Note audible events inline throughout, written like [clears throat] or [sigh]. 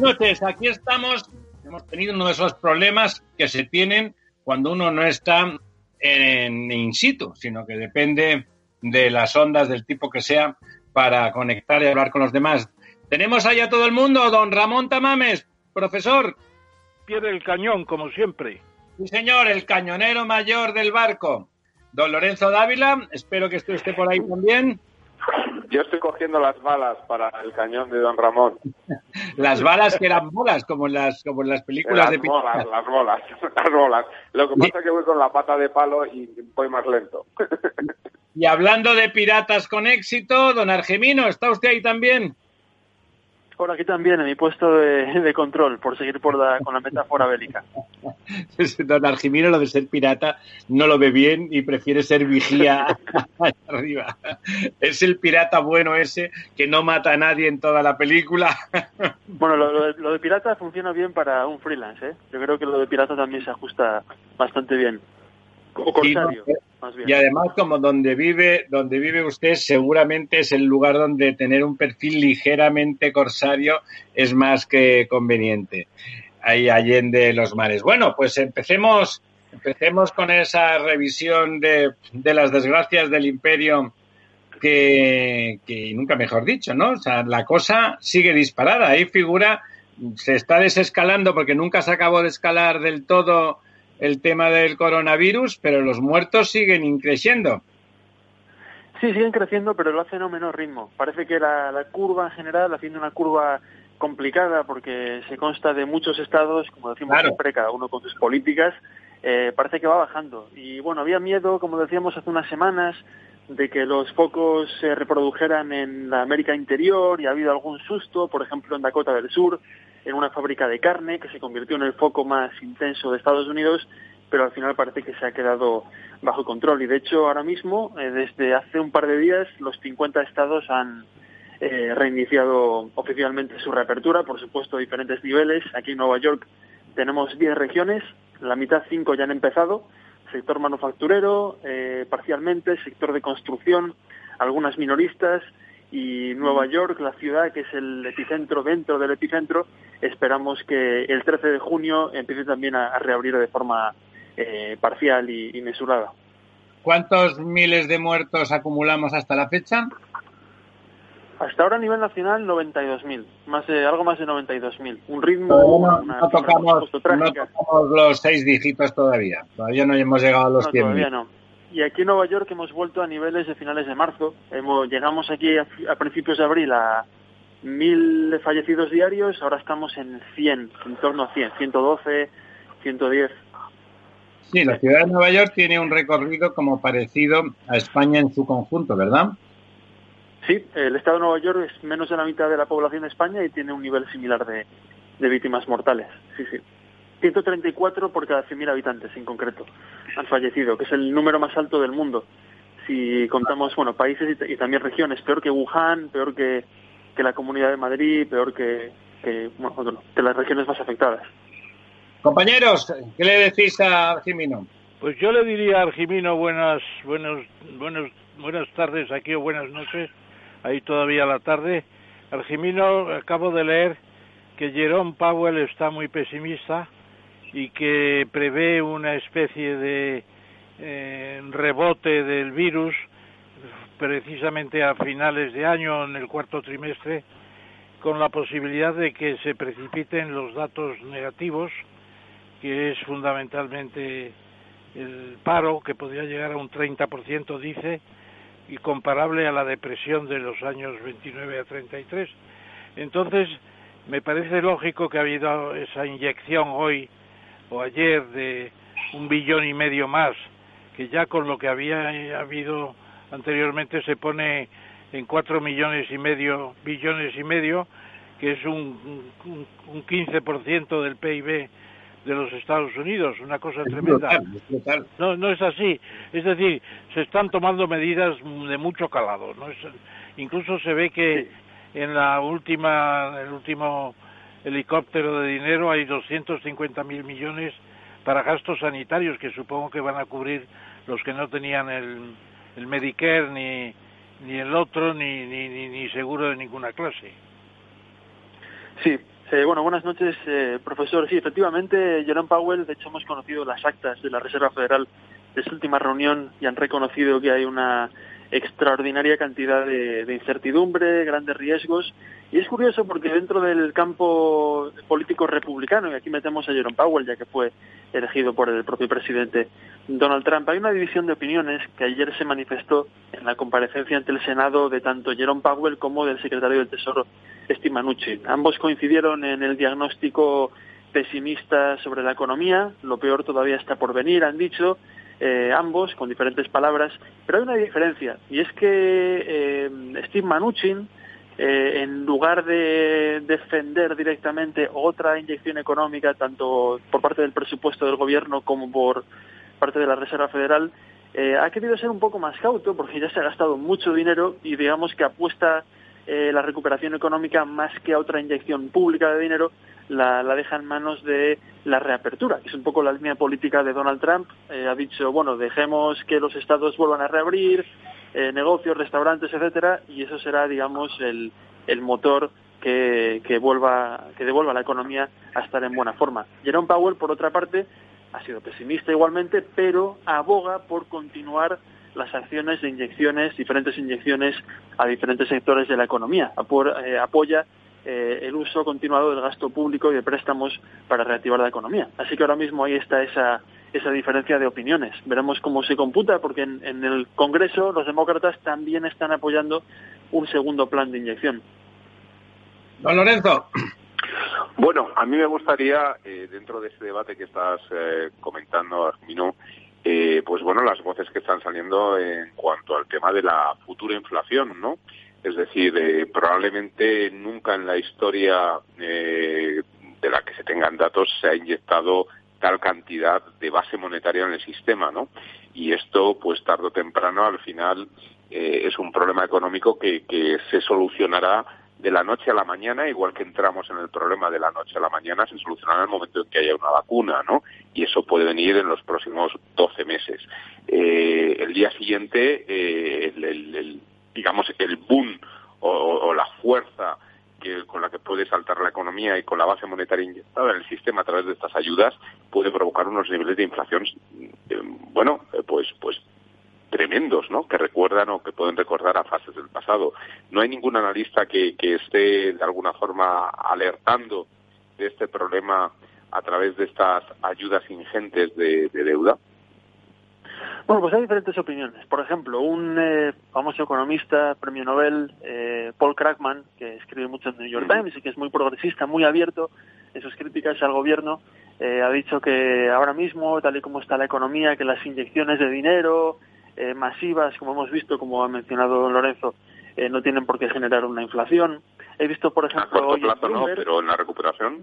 Buenas noches, aquí estamos. Hemos tenido uno de esos problemas que se tienen cuando uno no está en in situ, sino que depende de las ondas del tipo que sea para conectar y hablar con los demás. Tenemos ahí a todo el mundo, don Ramón Tamames, profesor. Pie del cañón, como siempre. Sí, señor, el cañonero mayor del barco. Don Lorenzo Dávila, espero que usted esté por ahí también. Yo estoy cogiendo las balas para el cañón de Don Ramón. las balas que eran bolas, como en las, como en las películas las de bolas, las bolas, [laughs] las bolas. Lo que pasa es que voy con la pata de palo y voy más lento. y hablando de piratas con éxito, don Argemino, ¿está usted ahí también? Por aquí también, en mi puesto de, de control, por seguir por la, con la metáfora bélica. [laughs] Don Argimino lo de ser pirata no lo ve bien y prefiere ser vigía [laughs] [laughs] arriba. Es el pirata bueno ese que no mata a nadie en toda la película. Bueno, lo, lo, de, lo de pirata funciona bien para un freelance, ¿eh? Yo creo que lo de pirata también se ajusta bastante bien. O corsario, y, no, más bien. y además como donde vive, donde vive usted seguramente es el lugar donde tener un perfil ligeramente corsario es más que conveniente. Ahí allende los mares. Bueno, pues empecemos, empecemos con esa revisión de, de las desgracias del imperio que, que, nunca mejor dicho, ¿no? O sea, la cosa sigue disparada. Ahí figura, se está desescalando porque nunca se acabó de escalar del todo el tema del coronavirus, pero los muertos siguen increciendo. Sí, siguen creciendo, pero lo hacen a un menor ritmo. Parece que la, la curva en general, haciendo una curva complicada porque se consta de muchos estados, como decimos Claro. siempre, cada uno con sus políticas, eh, parece que va bajando. Y bueno, había miedo, como decíamos hace unas semanas, de que los focos se reprodujeran en la América interior y ha habido algún susto, por ejemplo en Dakota del Sur, en una fábrica de carne que se convirtió en el foco más intenso de Estados Unidos, pero al final parece que se ha quedado bajo control. Y de hecho, ahora mismo, eh, desde hace un par de días, los 50 estados han eh, reiniciado oficialmente su reapertura, por supuesto, a diferentes niveles. Aquí en Nueva York tenemos 10 regiones, la mitad 5 ya han empezado, sector manufacturero, eh, parcialmente, sector de construcción, algunas minoristas, y Nueva York, la ciudad que es el epicentro dentro del epicentro, esperamos que el 13 de junio empiece también a, a reabrir de forma eh, parcial y, y, mesurada. ¿Cuántos miles de muertos acumulamos hasta la fecha? Hasta ahora a nivel nacional 92.000, más de, algo más de 92.000. Un ritmo, no, no, tocamos, no, tocamos, los seis dígitos todavía. Todavía no hemos llegado a los no, 100. Todavía no. Y aquí en Nueva York hemos vuelto a niveles de finales de marzo. Hemos, llegamos aquí a, a principios de abril a mil fallecidos diarios, ahora estamos en 100, en torno a 100, 112, 110. Sí, la ciudad de Nueva York tiene un recorrido como parecido a España en su conjunto, ¿verdad? Sí, el estado de Nueva York es menos de la mitad de la población de España y tiene un nivel similar de, de víctimas mortales. Sí, sí. 134 por cada 100.000 habitantes en concreto han fallecido, que es el número más alto del mundo. Si contamos, bueno, países y, y también regiones, peor que Wuhan, peor que, que la Comunidad de Madrid, peor que, que, bueno, que las regiones más afectadas. Compañeros, ¿qué le decís a Argimino? Pues yo le diría a Argimino buenas, buenos, buenos, buenas tardes aquí o buenas noches, ahí todavía la tarde. Argimino, acabo de leer que Jerome Powell está muy pesimista y que prevé una especie de eh, rebote del virus precisamente a finales de año, en el cuarto trimestre, con la posibilidad de que se precipiten los datos negativos, que es fundamentalmente el paro, que podría llegar a un 30%, dice, y comparable a la depresión de los años 29 a 33. Entonces, me parece lógico que ha habido esa inyección hoy o ayer de un billón y medio más, que ya con lo que había habido anteriormente se pone en cuatro millones y medio, billones y medio, que es un, un, un 15% del PIB de los Estados Unidos, una cosa tremenda. No, no es así. Es decir, se están tomando medidas de mucho calado. ¿no? Es, incluso se ve que en la última, el último helicóptero de dinero hay 250 mil millones para gastos sanitarios que supongo que van a cubrir los que no tenían el, el Medicare ni, ni el otro ni, ni, ni, seguro de ninguna clase. Sí, eh, bueno, buenas noches, eh, profesor. Sí, efectivamente, Jerome Powell, de hecho hemos conocido las actas de la Reserva Federal de su última reunión y han reconocido que hay una extraordinaria cantidad de, incertidumbre, grandes riesgos. Y es curioso porque dentro del campo político republicano, y aquí metemos a Jerome Powell, ya que fue elegido por el propio presidente Donald Trump, hay una división de opiniones que ayer se manifestó en la comparecencia ante el Senado de tanto Jerome Powell como del secretario del Tesoro, Steve Mnuchin. Ambos coincidieron en el diagnóstico pesimista sobre la economía, lo peor todavía está por venir, han dicho, eh, ambos con diferentes palabras, pero hay una diferencia y es que eh, Steve Mnuchin, eh, en lugar de defender directamente otra inyección económica, tanto por parte del presupuesto del gobierno como por parte de la Reserva Federal, eh, ha querido ser un poco más cauto porque ya se ha gastado mucho dinero y digamos que apuesta eh, la recuperación económica más que a otra inyección pública de dinero la, la, deja en manos de la reapertura, que es un poco la línea política de Donald Trump. Eh, ha dicho, bueno, dejemos que los estados vuelvan a reabrir, eh, negocios, restaurantes, etcétera, y eso será, digamos, el, el motor que, que, vuelva, que devuelva la economía a estar en buena forma. Jerome Powell, por otra parte, ha sido pesimista igualmente, pero aboga por continuar las acciones de inyecciones, diferentes inyecciones a diferentes sectores de la economía. Eh, apoya eh, el uso continuado del gasto público y de préstamos para reactivar la economía. Así que ahora mismo ahí está esa, esa diferencia de opiniones. Veremos cómo se computa, porque en, en el Congreso los demócratas también están apoyando un segundo plan de inyección. Don Lorenzo. Bueno, a mí me gustaría, eh, dentro de ese debate que estás eh, comentando, Armino, eh, pues bueno, las voces que están saliendo en cuanto al tema de la futura inflación, ¿no? Es decir, eh, probablemente nunca en la historia eh, de la que se tengan datos se ha inyectado tal cantidad de base monetaria en el sistema, ¿no? Y esto, pues tarde o temprano, al final, eh, es un problema económico que, que se solucionará de la noche a la mañana, igual que entramos en el problema de la noche a la mañana, se solucionará en el momento en que haya una vacuna, ¿no? Y eso puede venir en los próximos 12 meses. Eh, el día siguiente, eh, el, digamos, el boom o, la fuerza que, con la que puede saltar la economía y con la base monetaria inyectada en el sistema a través de estas ayudas puede provocar unos niveles de inflación, eh, bueno, pues, pues tremendos, ¿no? Que recuerdan o que pueden recordar a fases del pasado. No hay ningún analista que, que esté de alguna forma alertando de este problema a través de estas ayudas ingentes de, de deuda. Bueno, pues hay diferentes opiniones. Por ejemplo, un eh, famoso economista, premio Nobel, eh, Paul Krugman, que escribe mucho en New York Times y que es muy progresista, muy abierto en sus críticas al gobierno, eh, ha dicho que ahora mismo, tal y como está la economía, que las inyecciones de dinero eh, masivas, como hemos visto, como ha mencionado don Lorenzo, eh, no tienen por qué generar una inflación. He visto, por ejemplo, a corto plazo no, pero en la recuperación.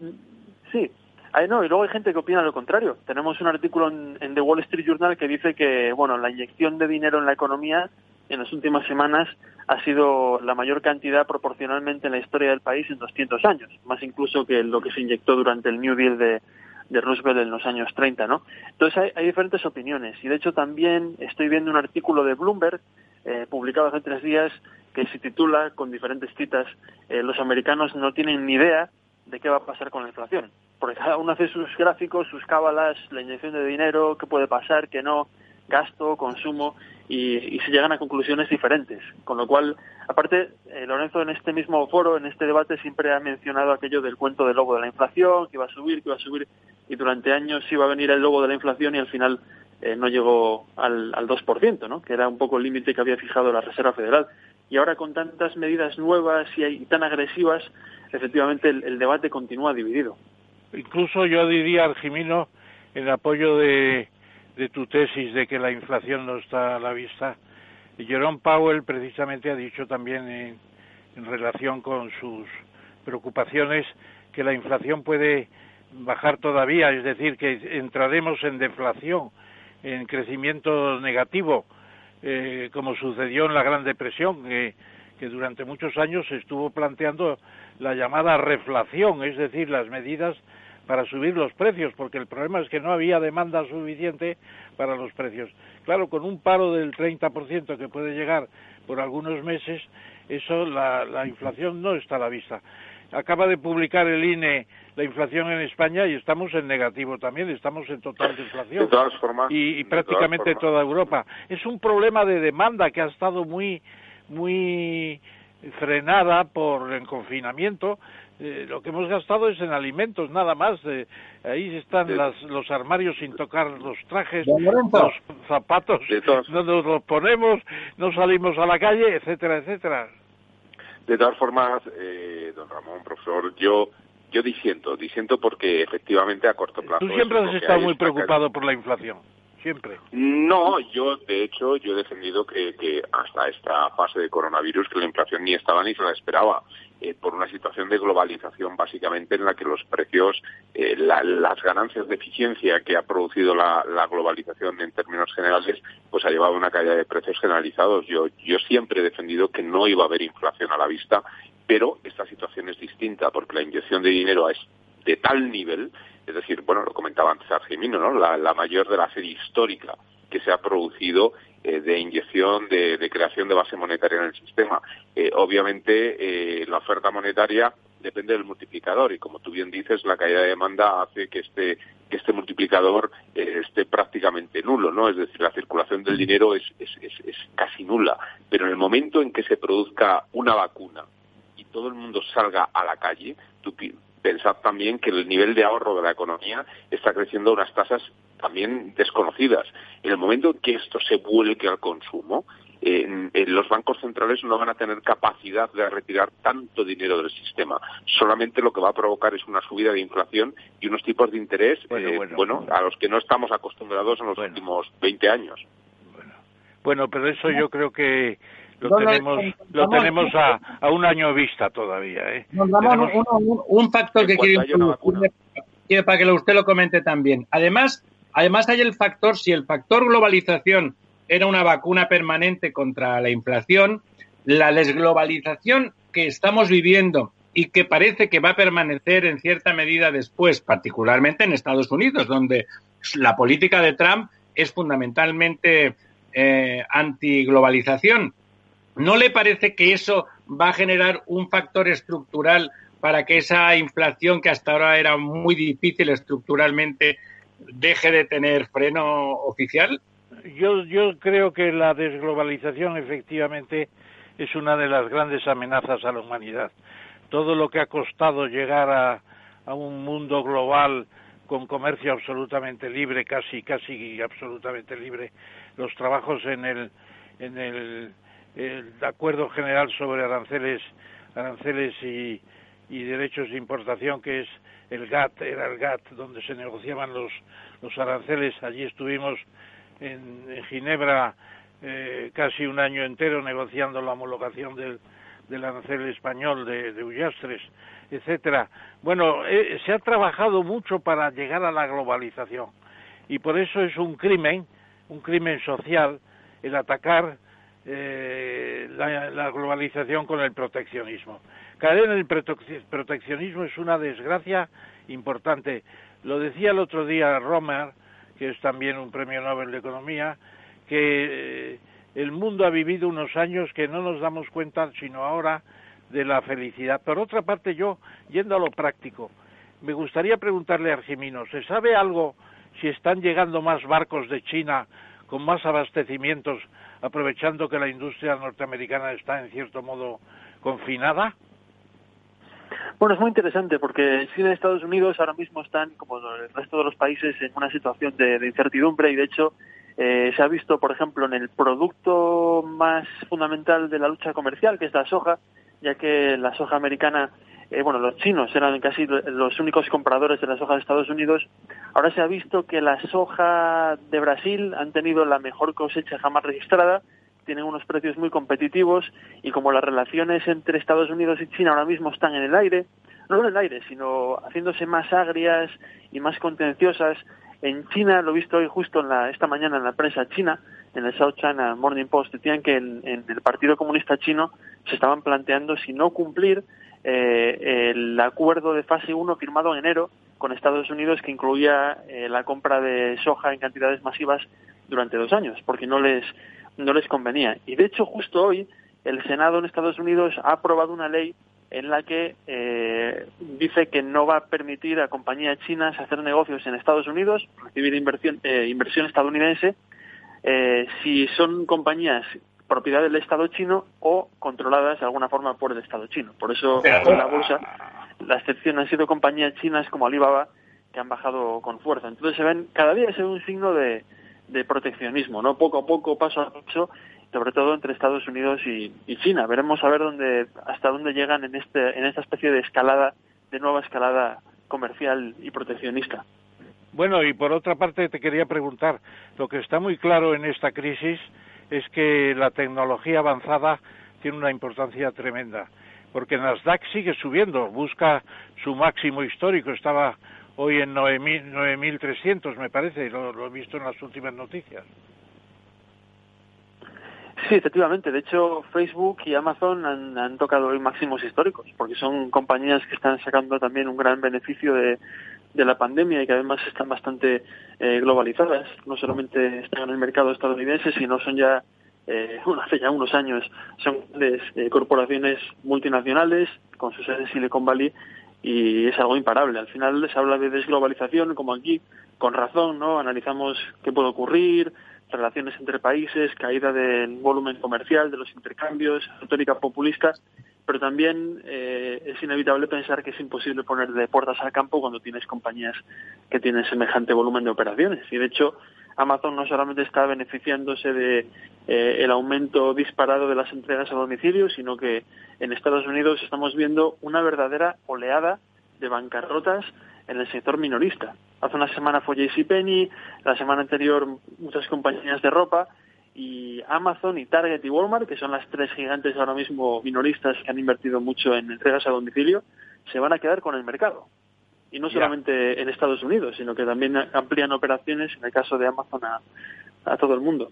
Sí, Ay, no, y luego hay gente que opina lo contrario. Tenemos un artículo en, en, The Wall Street Journal que dice que, bueno, la inyección de dinero en la economía en las últimas semanas ha sido la mayor cantidad proporcionalmente en la historia del país en 200 años, más incluso que lo que se inyectó durante el New Deal de, de Roosevelt en los años 30, ¿no? Entonces hay, hay, diferentes opiniones y de hecho también estoy viendo un artículo de Bloomberg eh, publicado hace tres días que se titula con diferentes citas eh, los americanos no tienen ni idea de qué va a pasar con la inflación porque cada uno hace sus gráficos, sus cábalas, la inyección de dinero, qué puede pasar, qué no, gasto, consumo, y, y se llegan a conclusiones diferentes. Con lo cual, aparte, eh, Lorenzo en este mismo foro, en este debate, siempre ha mencionado aquello del cuento del lobo de la inflación, que iba a subir, que iba a subir, y durante años iba a venir el lobo de la inflación y al final eh, no llegó al, al 2%, ¿no? que era un poco el límite que había fijado la Reserva Federal. Y ahora con tantas medidas nuevas y, y tan agresivas, efectivamente el, debate continúa dividido incluso yo diría, Argimino, en apoyo de, de tu tesis de que la inflación no está a la vista, Jerome Powell precisamente ha dicho también en, en relación con sus preocupación es que la inflación puede bajar todavía, es decir, que entraremos en deflación, en crecimiento negativo, eh, como sucedió en la Gran Depresión, que durante muchos años se estuvo planteando la llamada reflación, es decir, las medidas para subir los precios, porque el problema es que no había demanda suficiente para los precios. Claro, con un paro del 30% que puede llegar por algunos meses, eso la, la inflación no está a la vista. Acaba de publicar el INE la inflación en España y estamos en negativo también, estamos en total deflación. De todas formas, y, prácticamente toda Europa. Es un problema de demanda que ha estado muy, muy frenada por el confinamiento. Eh, lo que hemos gastado es en alimentos, nada más. Eh, ahí están los armarios sin tocar los trajes, los zapatos, no nos los ponemos, no salimos a la calle, etcétera, etcétera. De todas formas, eh, don Ramón, profesor, yo yo disiento, disiento porque efectivamente a corto plazo. Tú siempre has estado muy preocupado por la inflación. Siempre. No, yo de hecho yo he defendido que, que hasta esta fase de coronavirus que la inflación ni estaba ni se la esperaba. Eh, por una situación de globalización básicamente en la que los precios, eh, las ganancias de eficiencia que ha producido la, globalización en términos generales, pues ha llevado a una caída de precios generalizados. Yo, yo siempre he defendido que no iba a haber inflación a la vista, pero esta situación es distinta porque la inyección de dinero es de tal nivel, es decir, bueno, lo comentaba antes Argemino, ¿no? La, mayor de la serie histórica que se ha producido eh, de inyección, de, creación de base monetaria en el sistema. Eh, obviamente, eh, la oferta monetaria depende del multiplicador y, como tú bien dices, la caída de demanda hace que este que este multiplicador esté prácticamente nulo, ¿no? Es decir, la circulación del dinero es, es, es casi nula. Pero en el momento en que se produzca una vacuna y todo el mundo salga a la calle, tú pensad también que el nivel de ahorro de la economía está creciendo a unas tasas también desconocidas. En el momento en que esto se vuelque al consumo, los bancos centrales no van a tener capacidad de retirar tanto dinero del sistema. Solamente lo que va a provocar es una subida de inflación y unos tipos de interés, bueno, eh, a los que no estamos acostumbrados en los últimos 20 años. Bueno, pero eso yo creo que lo tenemos, lo tenemos a, a, un año vista todavía. ¿eh? Nos damos un, factor que quiero para que usted lo comente también. Además, además hay el factor, si el factor globalización era una vacuna permanente contra la inflación, la desglobalización que estamos viviendo y que parece que va a permanecer en cierta medida después, particularmente en Estados Unidos, donde la política de Trump es fundamentalmente eh, antiglobalización ¿No le parece que eso va a generar un factor estructural para que esa inflación que hasta ahora era muy difícil estructuralmente deje de tener freno oficial? Yo, yo creo que la desglobalización efectivamente es una de las grandes amenazas a la humanidad. Todo lo que ha costado llegar a, a un mundo global con comercio absolutamente libre, casi casi absolutamente libre, los trabajos en el en el el acuerdo general sobre aranceles, aranceles y, derechos de importación, que es el GATT, era el GATT donde se negociaban los, los aranceles. Allí estuvimos en, Ginebra eh, casi un año entero negociando la homologación del, del arancel español de, de Ullastres, etcétera. Bueno, eh, se ha trabajado mucho para llegar a la globalización y por eso es un crimen, un crimen social, el atacar eh, la, globalización con el proteccionismo. Caer en el proteccionismo es una desgracia importante. Lo decía el otro día Romer, que es también un premio Nobel de Economía, que eh, el mundo ha vivido unos años que no nos damos cuenta sino ahora de la felicidad. Por otra parte, yo, yendo a lo práctico, me gustaría preguntarle a Argimino, ¿se sabe algo si están llegando más barcos de China con más abastecimientos aprovechando que la industria norteamericana está en cierto modo confinada? Bueno, es muy interesante porque China y Estados Unidos ahora mismo están, como el resto de los países, en una situación de, incertidumbre y, de hecho, eh, se ha visto, por ejemplo, en el producto más fundamental de la lucha comercial, que es la soja, ya que la soja americana eh, bueno, los chinos eran casi los únicos compradores de la soja de Estados Unidos. Ahora se ha visto que la soja de Brasil han tenido la mejor cosecha jamás registrada, tienen unos precios muy competitivos y como las relaciones entre Estados Unidos y China ahora mismo están en el aire, no en el aire, sino haciéndose más agrias y más contenciosas, en China, lo he visto hoy justo en la, esta mañana en la prensa china, en el South China Morning Post, decían que en, el Partido Comunista Chino se estaban planteando si no cumplir eh, el acuerdo de fase 1 firmado en enero con Estados Unidos que incluía eh, la compra de soja en cantidades masivas durante dos años, porque no les, no les convenía. Y de hecho, justo hoy, el Senado en Estados Unidos ha aprobado una ley en la que eh, dice que no va a permitir a compañías chinas hacer negocios en Estados Unidos, recibir inversión, eh, inversión estadounidense, eh, si son compañías propiedad del Estado chino o controladas de alguna forma por el Estado chino. Por eso en la bolsa la excepción han sido compañías chinas como Alibaba que han bajado con fuerza. Entonces se ven cada día es un signo de, de proteccionismo, no poco a poco, paso a paso, sobre todo entre Estados Unidos y, China. Veremos a ver dónde, hasta dónde llegan en, este, en esta especie de escalada, de nueva escalada comercial y proteccionista. Bueno, y por otra parte te quería preguntar, lo que está muy claro en esta crisis es que la tecnología avanzada tiene una importancia tremenda, porque Nasdaq sigue subiendo, busca su máximo histórico, estaba hoy en 9.300 me parece, lo, lo he visto en las últimas noticias. Sí, efectivamente. De hecho, Facebook y Amazon han, tocado hoy máximos históricos, porque son compañías que están sacando también un gran beneficio de, la pandemia y que además están bastante eh, globalizadas. No solamente están en el mercado estadounidense, sino son ya, eh, [laughs] hace ya unos años, son grandes eh, corporaciones multinacionales con su sede en Silicon Valley y es algo imparable. Al final se habla de desglobalización, como aquí, con razón, ¿no? Analizamos qué puede ocurrir, relaciones entre países, caída del volumen comercial, de los intercambios, retórica populista, pero también eh, es inevitable pensar que es imposible poner de puertas al campo cuando tienes compañías que tienen semejante volumen de operaciones. Y de hecho, Amazon no solamente está beneficiándose de eh, el aumento disparado de las entregas a domicilio, sino que en Estados Unidos estamos viendo una verdadera oleada de bancarrotas en el sector minorista. Hace una semana fue JCPenney, la semana anterior muchas compañías de ropa y Amazon y Target y Walmart, que son las tres gigantes ahora mismo minoristas que han invertido mucho en entregas a domicilio, se van a quedar con el mercado. Y no solamente en Estados Unidos, sino que también amplían operaciones, en el caso de Amazon, a, a todo el mundo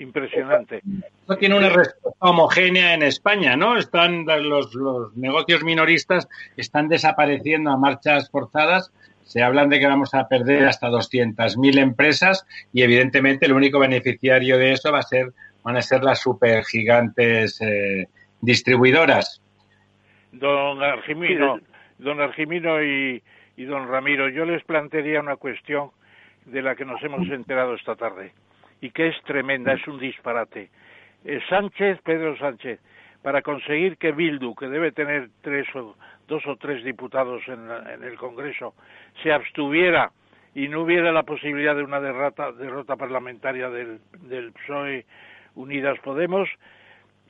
impresionante. No tiene una respuesta homogénea en España, ¿no? Están los, los negocios minoristas están desapareciendo a marchas forzadas. Se hablan de que vamos a perder hasta 200.000 empresas y evidentemente el único beneficiario de eso va a ser van a ser las supergigantes eh, distribuidoras. Don Argimino, don Argimino y, y don Ramiro, yo les plantearía una cuestión de la que nos hemos enterado esta tarde y que es tremenda, es un disparate. Eh, Sánchez, Pedro Sánchez, para conseguir que Bildu, que debe tener tres o, dos o tres diputados en, el Congreso, se abstuviera y no hubiera la posibilidad de una derrota, derrota parlamentaria del, del PSOE Unidas Podemos,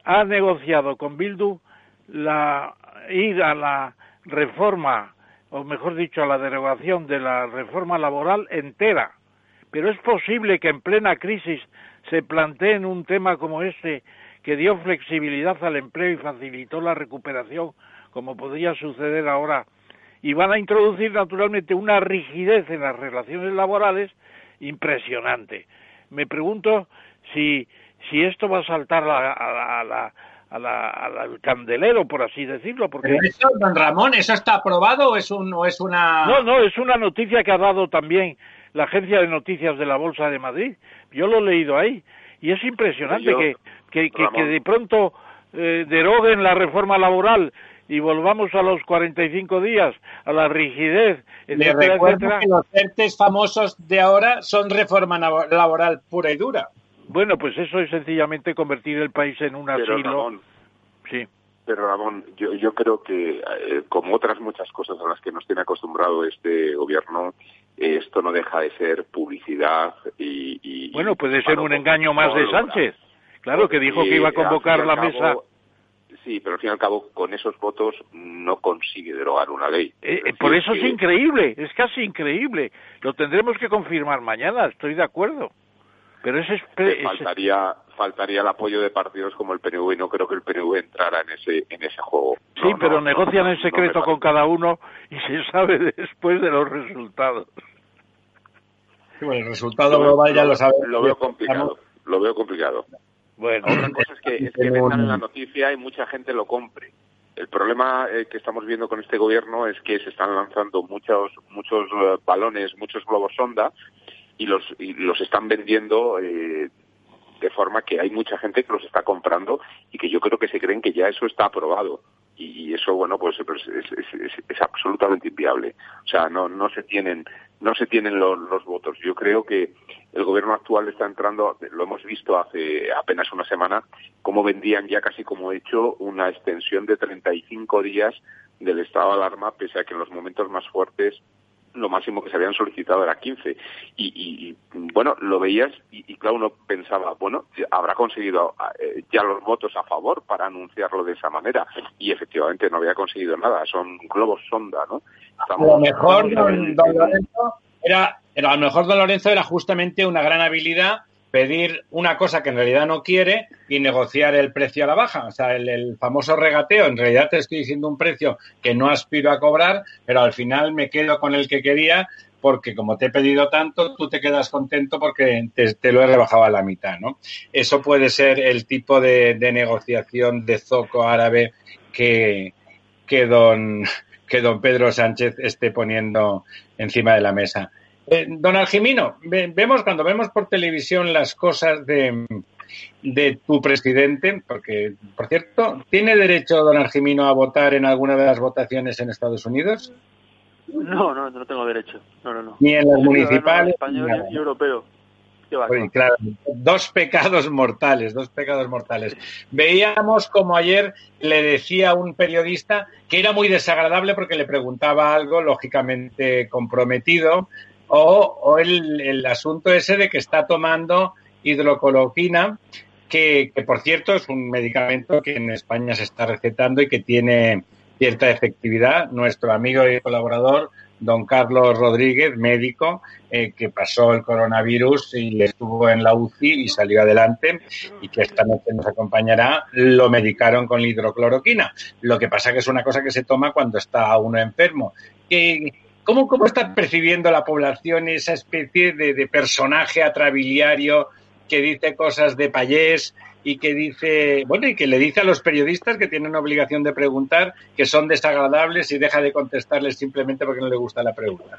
ha negociado con Bildu la ir a la reforma, o mejor dicho, a la derogación de la reforma laboral entera pero es posible que en plena crisis se planteen un tema como este que dio flexibilidad al empleo y facilitó la recuperación, como podría suceder ahora, y van a introducir naturalmente una rigidez en las relaciones laborales impresionante. Me pregunto si, si esto va a saltar a, la, al candelero, por así decirlo. Porque... eso, don Ramón, ¿eso está aprobado o es, un, o es una...? No, no, es una noticia que ha dado también la agencia de noticias de la Bolsa de Madrid. Yo lo he leído ahí. Y es impresionante que, que, de pronto eh, deroguen la reforma laboral y volvamos a los 45 días, a la rigidez, Le recuerdo que los ERTES famosos de ahora son reforma laboral pura y dura. Bueno, pues eso es sencillamente convertir el país en un asilo. sí. Pero Ramón, yo, yo creo que, eh, como otras muchas cosas a las que nos tiene acostumbrado este gobierno, esto no deja de ser publicidad y... bueno, puede ser un engaño más de Sánchez. Claro, que dijo que iba a convocar la mesa. Sí, pero al fin y al cabo, con esos votos no consigue derogar una ley. Eh, eh, por eso es increíble, es casi increíble. Lo tendremos que confirmar mañana, estoy de acuerdo. Pero ese, ese... faltaría faltaría el apoyo de partidos como el PNV y no creo que el PNV entrara en ese en ese juego. Sí, pero negocian en secreto con cada uno y se [laughs] sabe después de los resultados. Bueno, el resultado global ya lo, sabe. Lo veo complicado. Lo veo complicado. Bueno, otra cosa es que, es que en la noticia y mucha gente lo compre. El problema eh, que estamos viendo con este gobierno es que se están lanzando muchos muchos eh, balones, muchos globos sonda y los y los están vendiendo eh, de forma que hay mucha gente que los está comprando y que yo creo que se creen que ya eso está aprobado y eso bueno pues, pues es, absolutamente inviable. O sea no no se tienen no se tienen los, los, votos. Yo creo que el gobierno actual está entrando lo hemos visto hace apenas una semana cómo vendían ya casi como hecho una extensión de 35 días del estado de alarma pese a que en los momentos más fuertes lo máximo que se habían solicitado era 15. Y, bueno, lo veías y, claro, uno pensaba, bueno, habrá conseguido eh, ya los votos a favor para anunciarlo de esa manera. Y efectivamente no había conseguido nada, son globos sonda, ¿no? lo mejor, don, Lorenzo, era, a lo mejor don Lorenzo era justamente una gran habilidad pedir una cosa que en realidad no quiere y negociar el precio a la baja. O sea, el, famoso regateo, en realidad te estoy diciendo un precio que no aspiro a cobrar, pero al final me quedo con el que quería porque como te he pedido tanto, tú te quedas contento porque te, lo he rebajado a la mitad, ¿no? Eso puede ser el tipo de, negociación de zoco árabe que, que, don, que don Pedro Sánchez esté poniendo encima de la mesa. Eh, don Algimino, vemos cuando vemos por televisión las cosas de, de tu presidente, porque, por cierto, ¿tiene derecho don Algimino a votar en alguna de las votaciones en Estados Unidos? No, no, no tengo derecho. No, no, no. Ni en las municipales. Español y europeo. claro, dos pecados mortales, dos pecados mortales. Veíamos como ayer le decía a un periodista que era muy desagradable porque le preguntaba algo lógicamente comprometido o, el, asunto ese de que está tomando hidrocoloquina, que, por cierto es un medicamento que en España se está recetando y que tiene cierta efectividad. Nuestro amigo y colaborador, don Carlos Rodríguez, médico, eh, que pasó el coronavirus y estuvo en la UCI y salió adelante y que esta noche nos acompañará, lo medicaron con hidrocloroquina. Lo que pasa que es una cosa que se toma cuando está uno enfermo. ¿Cómo, ¿Cómo está percibiendo la población esa especie de, personaje atrabiliario que dice cosas de payés y que dice, bueno, y que le dice a los periodistas que tienen obligación de preguntar que son desagradables y deja de contestarles simplemente porque no le gusta la pregunta?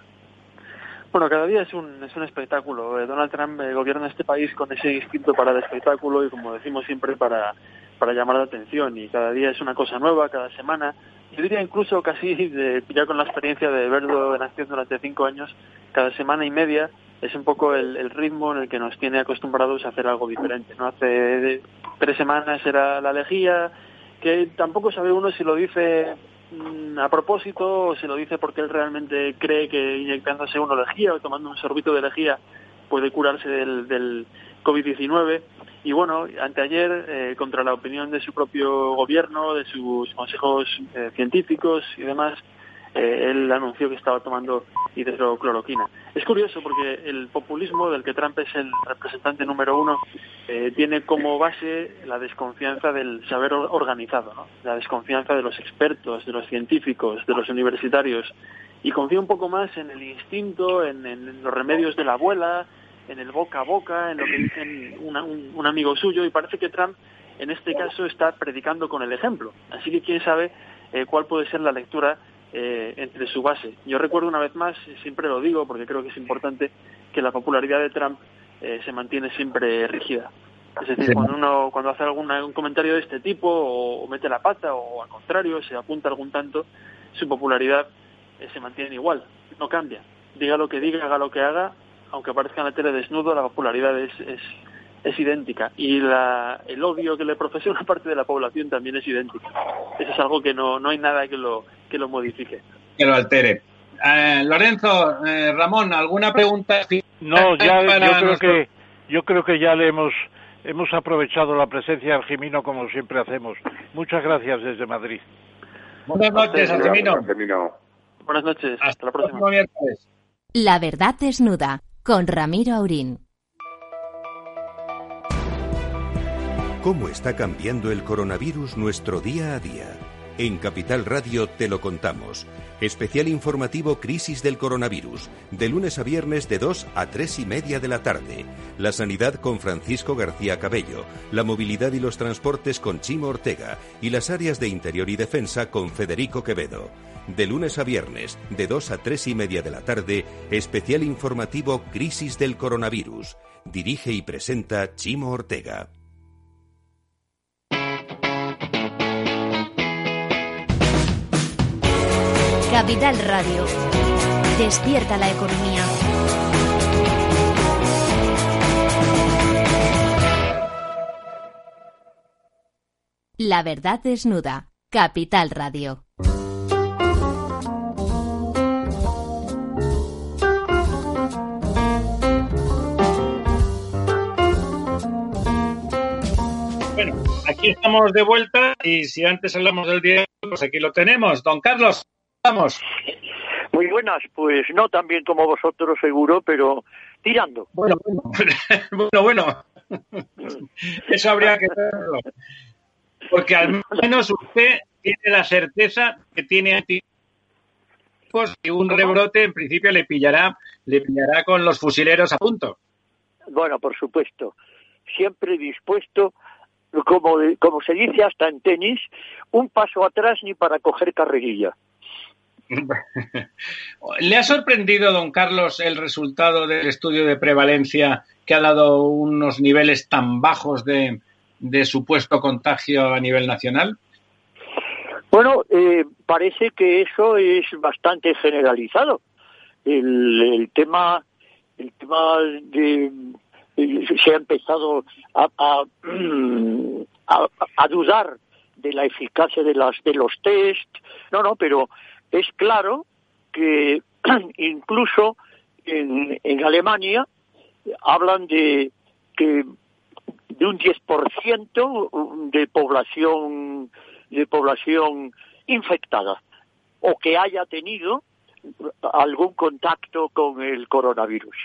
Bueno, cada día es un, es un espectáculo. Eh, Donald Trump eh, gobierna este país con ese instinto para el espectáculo y, como decimos siempre, para, para llamar la atención. Y cada día es una cosa nueva, cada semana yo diría incluso casi, de, ya con la experiencia de verlo en acción durante cinco años, cada semana y media es un poco el, ritmo en el que nos tiene acostumbrados a hacer algo diferente. no Hace tres semanas era la lejía, que tampoco sabe uno si lo dice mm, a propósito o si lo dice porque él realmente cree que inyectándose una lejía o tomando un sorbito de lejía puede curarse del, del COVID-19 y bueno, anteayer, eh, contra la opinión de su propio gobierno, de sus consejos eh, científicos y demás, eh, él anunció que estaba tomando hidrocloroquina. Es curioso porque el populismo del que Trump es el representante número uno tiene como base la desconfianza del saber organizado, ¿no? la desconfianza de los expertos, de los científicos, de los universitarios y confía un poco más en el instinto, en los remedios de la abuela, en el boca a boca, en lo que dicen un, amigo suyo, y parece que Trump en este caso está predicando con el ejemplo. Así que quién sabe eh, cuál puede ser la lectura eh, entre su base. Yo recuerdo una vez más, siempre lo digo porque creo que es importante, que la popularidad de Trump eh, se mantiene siempre rígida. Es decir, cuando uno cuando hace algún un comentario de este tipo o, mete la pata o al contrario se apunta algún tanto, su popularidad se mantiene igual, no cambia. Diga lo que diga, haga lo que haga, aunque aparezca en la tele desnudo, la popularidad es, es, idéntica. Y la, el odio que le profesa una [laughs] parte de la población también es idéntico. Eso es algo que no, no hay nada que lo, que lo modifique. Que lo altere. Eh, Lorenzo, eh, Ramón, ¿alguna pregunta? No, ya yo creo que yo creo que ya le hemos hemos aprovechado la presencia de Jimino como siempre hacemos. Muchas gracias desde Madrid. Buenas noches, Argimino. Buenas noches. Hasta la próxima. La verdad desnuda con Ramiro Aurín. ¿Cómo está cambiando el coronavirus nuestro día a día? En Capital Radio te lo contamos. Especial informativo Crisis del Coronavirus, de lunes a viernes de 2 a 3 y media de la tarde. La sanidad con Francisco García Cabello, la movilidad y los transportes con Chimo Ortega y las áreas de interior y defensa con Federico Quevedo. De lunes a viernes, de 2 a 3 y media de la tarde, especial informativo Crisis del Coronavirus. Dirige y presenta Chimo Ortega. Capital Radio. Despierta la economía. La verdad desnuda. Capital Radio. Aquí estamos de vuelta y si antes hablamos del día, pues aquí lo tenemos. Don Carlos, vamos. Muy buenas, pues no tan bien como vosotros seguro, pero tirando. Bueno, [laughs] bueno, bueno. Eso habría que verlo. Porque al menos usted tiene la certeza que tiene anticuerpos y un rebrote en principio le pillará, le pillará con los fusileros a punto. Bueno, por supuesto. Siempre dispuesto, como, como se dice hasta en tenis, un paso atrás ni para coger carrerilla. [laughs] ¿Le ha sorprendido, don Carlos, el resultado del estudio de prevalencia que ha dado unos niveles tan bajos de, de supuesto contagio a nivel nacional? Bueno, eh, parece que eso es bastante generalizado. El, el tema, el tema de se ha empezado [clears throat] a dudar de la eficacia de las de los test. No, no, pero es claro que [clears throat] incluso en, en Alemania hablan de que de un 10% de población de población infectada o que haya tenido algún contacto con el coronavirus.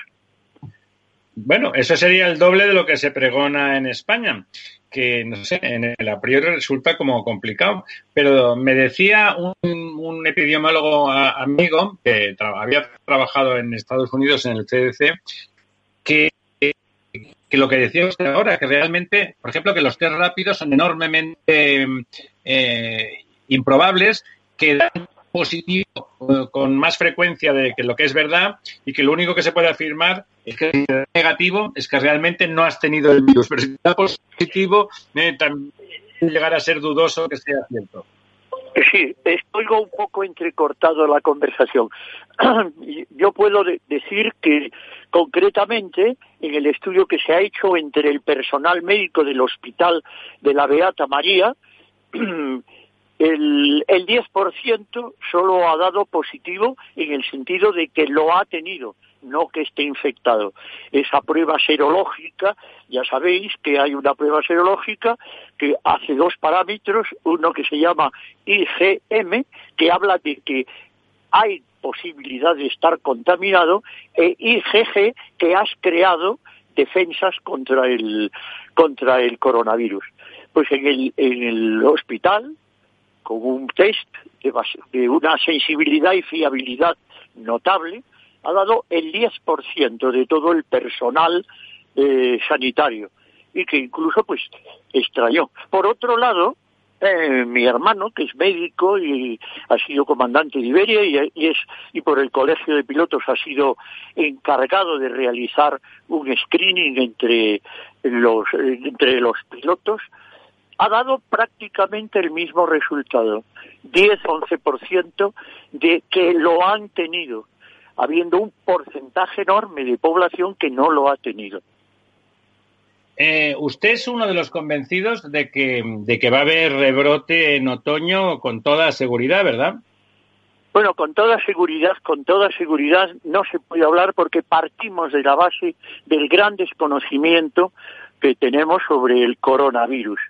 Bueno, eso sería el doble de lo que se pregona en España, que no sé, en el a priori resulta como complicado. Pero me decía un, un epidemiólogo amigo que tra había trabajado en Estados Unidos en el CDC que, que lo que decía usted ahora, que realmente, por ejemplo, que los test rápidos son enormemente eh, improbables, que dan positivo eh, con más frecuencia de que lo que es verdad y que lo único que se puede afirmar es que si es negativo es que realmente no has tenido el virus, pero si da positivo eh, también llegar a ser dudoso que sea cierto. Sí, estoy un poco entrecortado la conversación. [clears throat] Yo puedo de decir que concretamente en el estudio que se ha hecho entre el personal médico del hospital de la Beata María, [clears throat] el, el 10% solo ha dado positivo en el sentido de que lo ha tenido, no que esté infectado. Esa prueba serológica, ya sabéis que hay una prueba serológica que hace dos parámetros, uno que se llama IgM, que habla de que hay posibilidad de estar contaminado, e IgG, que has creado defensas contra el, contra el coronavirus. Pues en el, en el hospital, con un test de, de una sensibilidad y fiabilidad notable, ha dado el 10% de todo el personal eh, sanitario y que incluso pues extrañó. Por otro lado, eh, mi hermano, que es médico y ha sido comandante de Iberia y, y, es y por el colegio de pilotos ha sido encargado de realizar un screening entre los entre los pilotos, ha dado prácticamente el mismo resultado, 10-11% de que lo han tenido, habiendo un porcentaje enorme de población que no lo ha tenido. Eh, usted es uno de los convencidos de que, de que va a haber rebrote en otoño con toda seguridad, ¿verdad? Bueno, con toda seguridad, con toda seguridad no se puede hablar porque partimos de la base del gran desconocimiento que tenemos sobre el coronavirus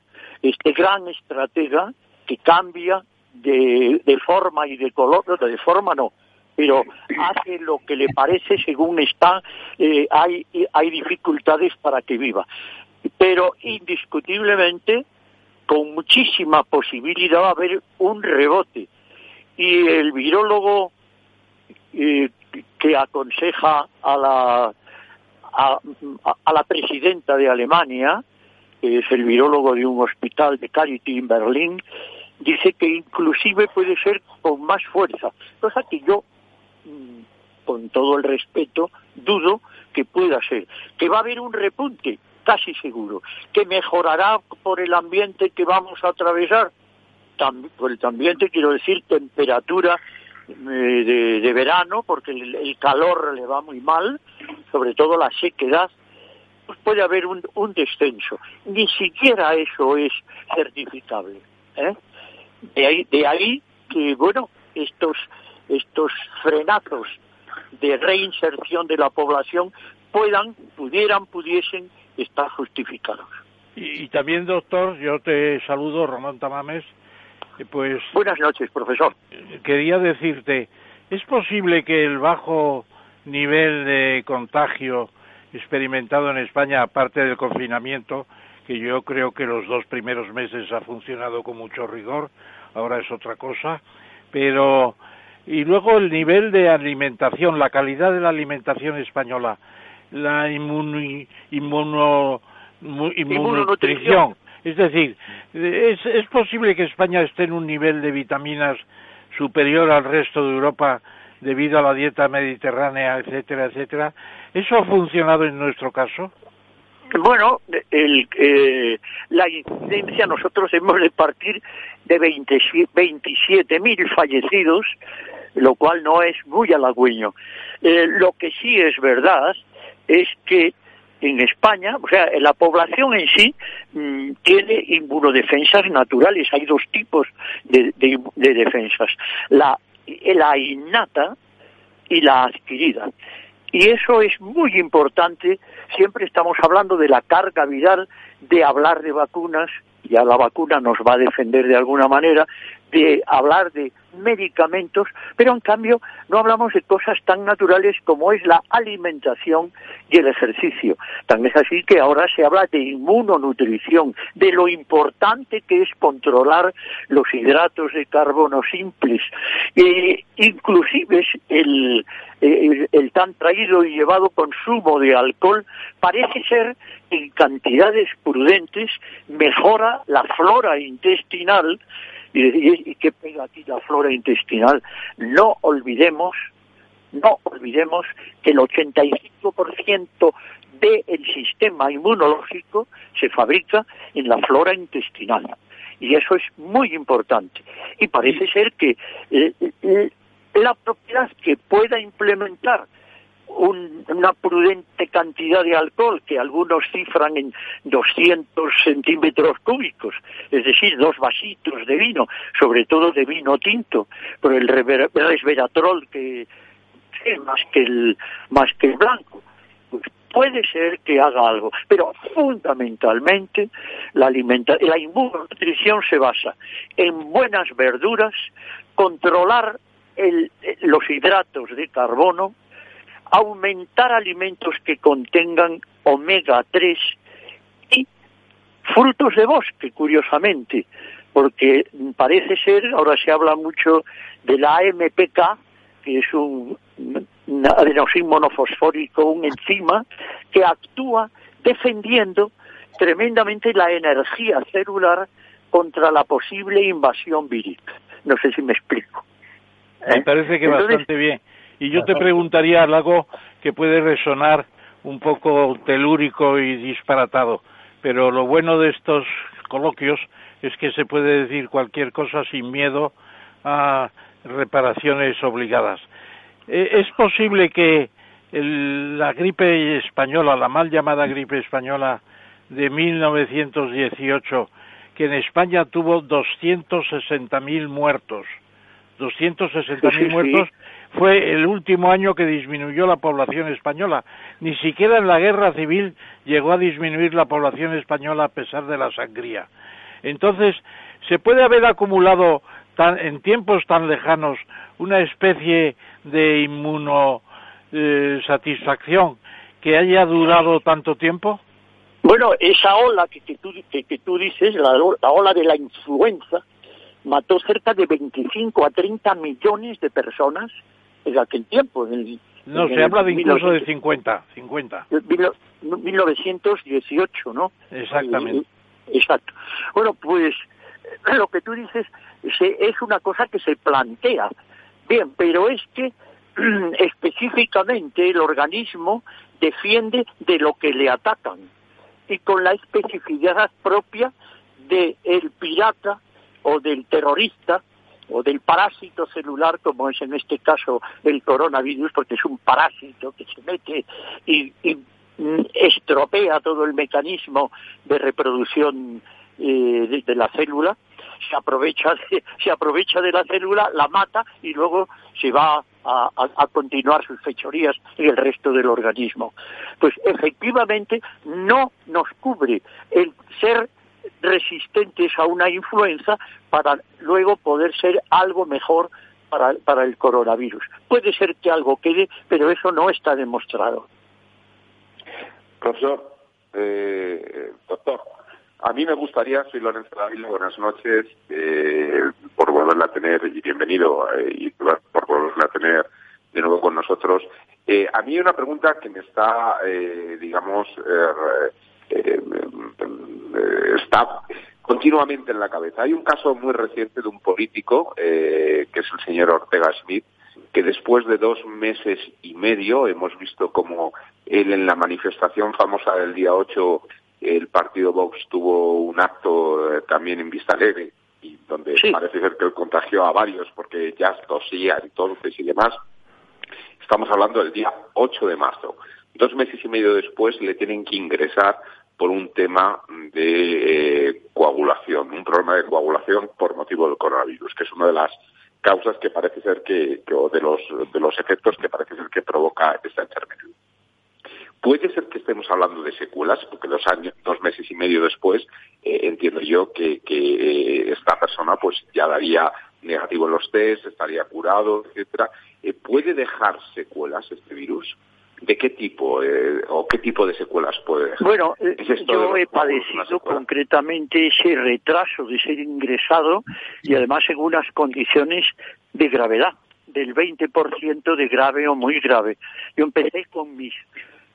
este gran estratega que cambia de, de forma y de color, de forma no, pero hace lo que le parece según está, eh, hay, hay dificultades para que viva. pero indiscutiblemente con muchísima posibilidad va a haber un rebote. Y el virólogo eh, que aconseja a la, a, la presidenta de Alemania, que es el virólogo de un hospital de Charity en Berlín, dice que inclusive puede ser con más fuerza, cosa que yo, mm, con todo el respeto, dudo que pueda ser. Que va a haber un repunte, casi seguro. Que mejorará por el ambiente que vamos a atravesar, por el ambiente quiero decir temperatura eh, de, verano, porque el, calor le va muy mal, sobre todo la sequedad, pues puede haber un, un descenso. Ni siquiera eso es certificable. ¿eh? De ahí, de ahí que, bueno, estos, estos frenazos de reinserción de la población puedan, pudieran, pudiesen estar justificados. Y, también, doctor, yo te saludo, Ramón Tamames. Pues, Buenas noches, profesor. Quería decirte, ¿es posible que el bajo nivel de contagio experimentado en España, aparte del confinamiento, que yo creo que los dos primeros meses ha funcionado con mucho rigor, ahora es otra cosa, pero y luego el nivel de alimentación, la calidad de la alimentación española, la inmuno, inmunonutrición. Es decir, es, es posible que España esté en un nivel de vitaminas superior al resto de Europa debido a la dieta mediterránea, etcétera, etcétera. ¿Eso ha funcionado en nuestro caso? Bueno, el, eh, la incidencia nosotros hemos de partir de 27.000 fallecidos, lo cual no es muy halagüeño. Eh, lo que sí es verdad es que en España, o sea, la población en sí mm, tiene inmunodefensas naturales. Hay dos tipos de, de defensas, la, la innata y la adquirida. Y eso es muy importante. Siempre estamos hablando de la carga viral, de hablar de vacunas, ya la vacuna nos va a defender de alguna manera, de hablar de medicamentos, pero en cambio no hablamos de cosas tan naturales como es la alimentación y el ejercicio. Tan es así que ahora se habla de inmunonutrición, de lo importante que es controlar los hidratos de carbono simples. e inclusive el, el, el tan traído y llevado consumo de alcohol parece ser en cantidades prudentes mejora la flora intestinal y, qué pega aquí la flora intestinal. No olvidemos, no olvidemos que el 85% del sistema inmunológico se fabrica en la flora intestinal. Y eso es muy importante. Y parece ser que eh, eh, la propiedad que pueda implementar una prudente cantidad de alcohol que algunos cifran en 200 centímetros cúbicos, es decir, dos vasitos de vino, sobre todo de vino tinto, por el resveratrol que es más que el más que el blanco. Pues puede ser que haga algo, pero fundamentalmente la alimenta la inmunonutrición se basa en buenas verduras, controlar los hidratos de carbono, aumentar alimentos que contengan omega 3 y frutos de bosque, curiosamente, porque parece ser, ahora se habla mucho de la AMPK, que es un, adenosín monofosfórico, un enzima, que actúa defendiendo tremendamente la energía celular contra la posible invasión vírica. No sé si me explico. Me parece que bastante bien. Y yo te preguntaría algo que puede resonar un poco telúrico y disparatado, pero lo bueno de estos coloquios es que se puede decir cualquier cosa sin miedo a reparaciones obligadas. Eh, ¿Es posible que la gripe española, la mal llamada gripe española de 1918, que en España tuvo 260.000 muertos, 260.000 muertos, fue el último año que disminuyó la población española. Ni siquiera en la guerra civil llegó a disminuir la población española a pesar de la sangría. Entonces, ¿se puede haber acumulado en tiempos tan lejanos una especie de inmunosatisfacción eh, que haya durado tanto tiempo? Bueno, esa ola que, tú, que, tú dices, la, ola de la influenza, mató cerca de 25 a 30 millones de personas en aquel tiempo. no, se habla de incluso de 50, 50. 1918, ¿no? Exactamente. Exacto. Bueno, pues lo que tú dices es una cosa que se plantea. Bien, pero es que [clears throat] específicamente el organismo defiende de lo que le atacan y con la especificidad propia del el pirata o del terrorista o del parásito celular, como es en este caso el coronavirus, porque es un parásito que se mete y, mm, estropea todo el mecanismo de reproducción eh, de, la célula, se aprovecha de, [laughs] se aprovecha de la célula, la mata y luego se va a, continuar sus fechorías en el resto del organismo. Pues efectivamente no nos cubre el ser resistentes a una influenza para luego poder ser algo mejor para, para el coronavirus. Puede ser que algo quede, pero eso no está demostrado. Profesor, eh, doctor, a mí me gustaría, soy Lorenzo Dávila, buenas noches, eh, por volverla a tener y bienvenido eh, y por volverla a tener de nuevo con nosotros. A mí una pregunta que me está, eh, está continuamente en la cabeza. Hay un caso muy reciente de un político, que es el señor Ortega Smith, que después de dos meses y medio hemos visto como él en la manifestación famosa del día 8 el partido Vox tuvo un acto eh, también en Vista Alegre, y donde parece ser que él contagió a varios porque ya tosía entonces y demás. Estamos hablando del día 8 de marzo. Dos meses y medio después le tienen que ingresar por un tema de eh, coagulación, un problema de coagulación por motivo del coronavirus, que es una de las causas que parece ser que, que o de los, de los efectos que parece ser que provoca esta enfermedad. Puede ser que estemos hablando de secuelas, porque dos años, dos meses y medio después, eh, entiendo yo que, eh, esta persona pues ya daría negativo en los test, estaría curado, etcétera. ¿Puede dejar secuelas este virus? ¿De qué tipo o qué tipo de secuelas puede dejar? Bueno, yo he padecido concretamente ese retraso de ser ingresado y además en unas condiciones de gravedad, del 20% de grave o muy grave. Yo empecé con mis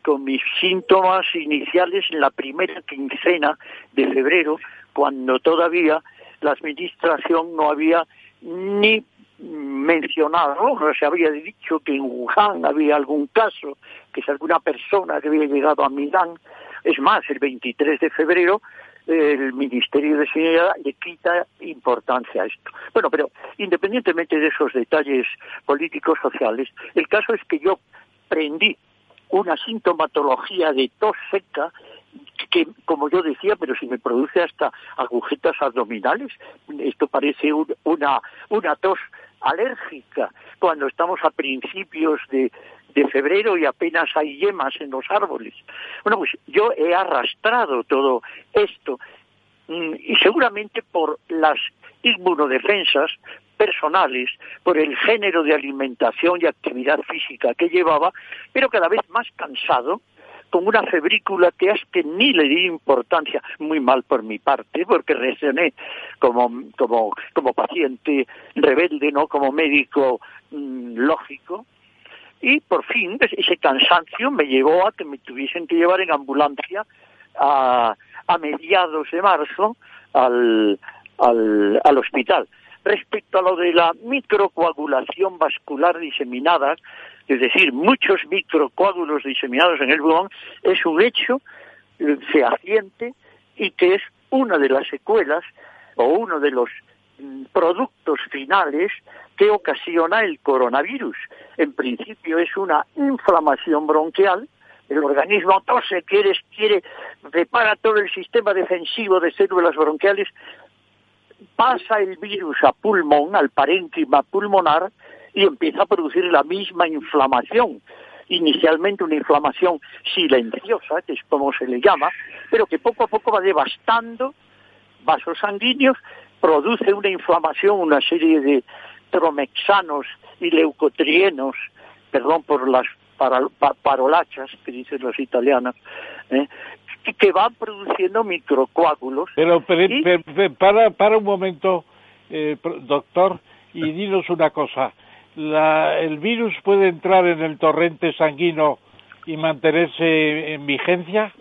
con mis síntomas iniciales en la primera quincena de febrero, cuando todavía la administración no había ni mencionado, no se había dicho que en Wuhan había algún caso, que es alguna persona que había llegado a Milán. Es más, el 23 de febrero el Ministerio de Sanidad le quita importancia a esto. Bueno, pero independientemente de esos detalles políticos sociales, el caso es que yo prendí una sintomatología de tos seca que, como yo decía, pero si me produce hasta agujetas abdominales, esto parece una, una tos alérgica cuando estamos a principios de, de febrero y apenas hay yemas en los árboles. Bueno, pues yo he arrastrado todo esto mm, y seguramente por las inmunodefensas personales, por el género de alimentación y actividad física que llevaba, pero cada vez más cansado, con una febrícula que es que ni le di importancia, muy mal por mi parte, porque reaccioné como, como, como paciente rebelde, no como médico mm, lógico, y por fin ese cansancio me llevó a que me tuviesen que llevar en ambulancia a, mediados de marzo al, al, al hospital. Respecto a lo de la microcoagulación vascular diseminada, es decir, muchos microcoágulos diseminados en el pulmón, es un hecho eh, fehaciente y que es una de las secuelas o uno de los mm, productos finales que ocasiona el coronavirus. En principio es una inflamación bronquial, el organismo tose, quiere, quiere, repara todo el sistema defensivo de células bronquiales pasa el virus a pulmón, al parénquima pulmonar, y empieza a producir la misma inflamación. Inicialmente una inflamación silenciosa, que es como se le llama, pero que poco a poco va devastando vasos sanguíneos, produce una inflamación, una serie de tromexanos y leucotrienos, perdón por las parolachas que dicen los italianos, ¿eh? que, van produciendo microcoágulos. Pero, para, para un momento, eh, doctor, y dinos una cosa. La, ¿El virus puede entrar en el torrente sanguíneo y mantenerse en vigencia?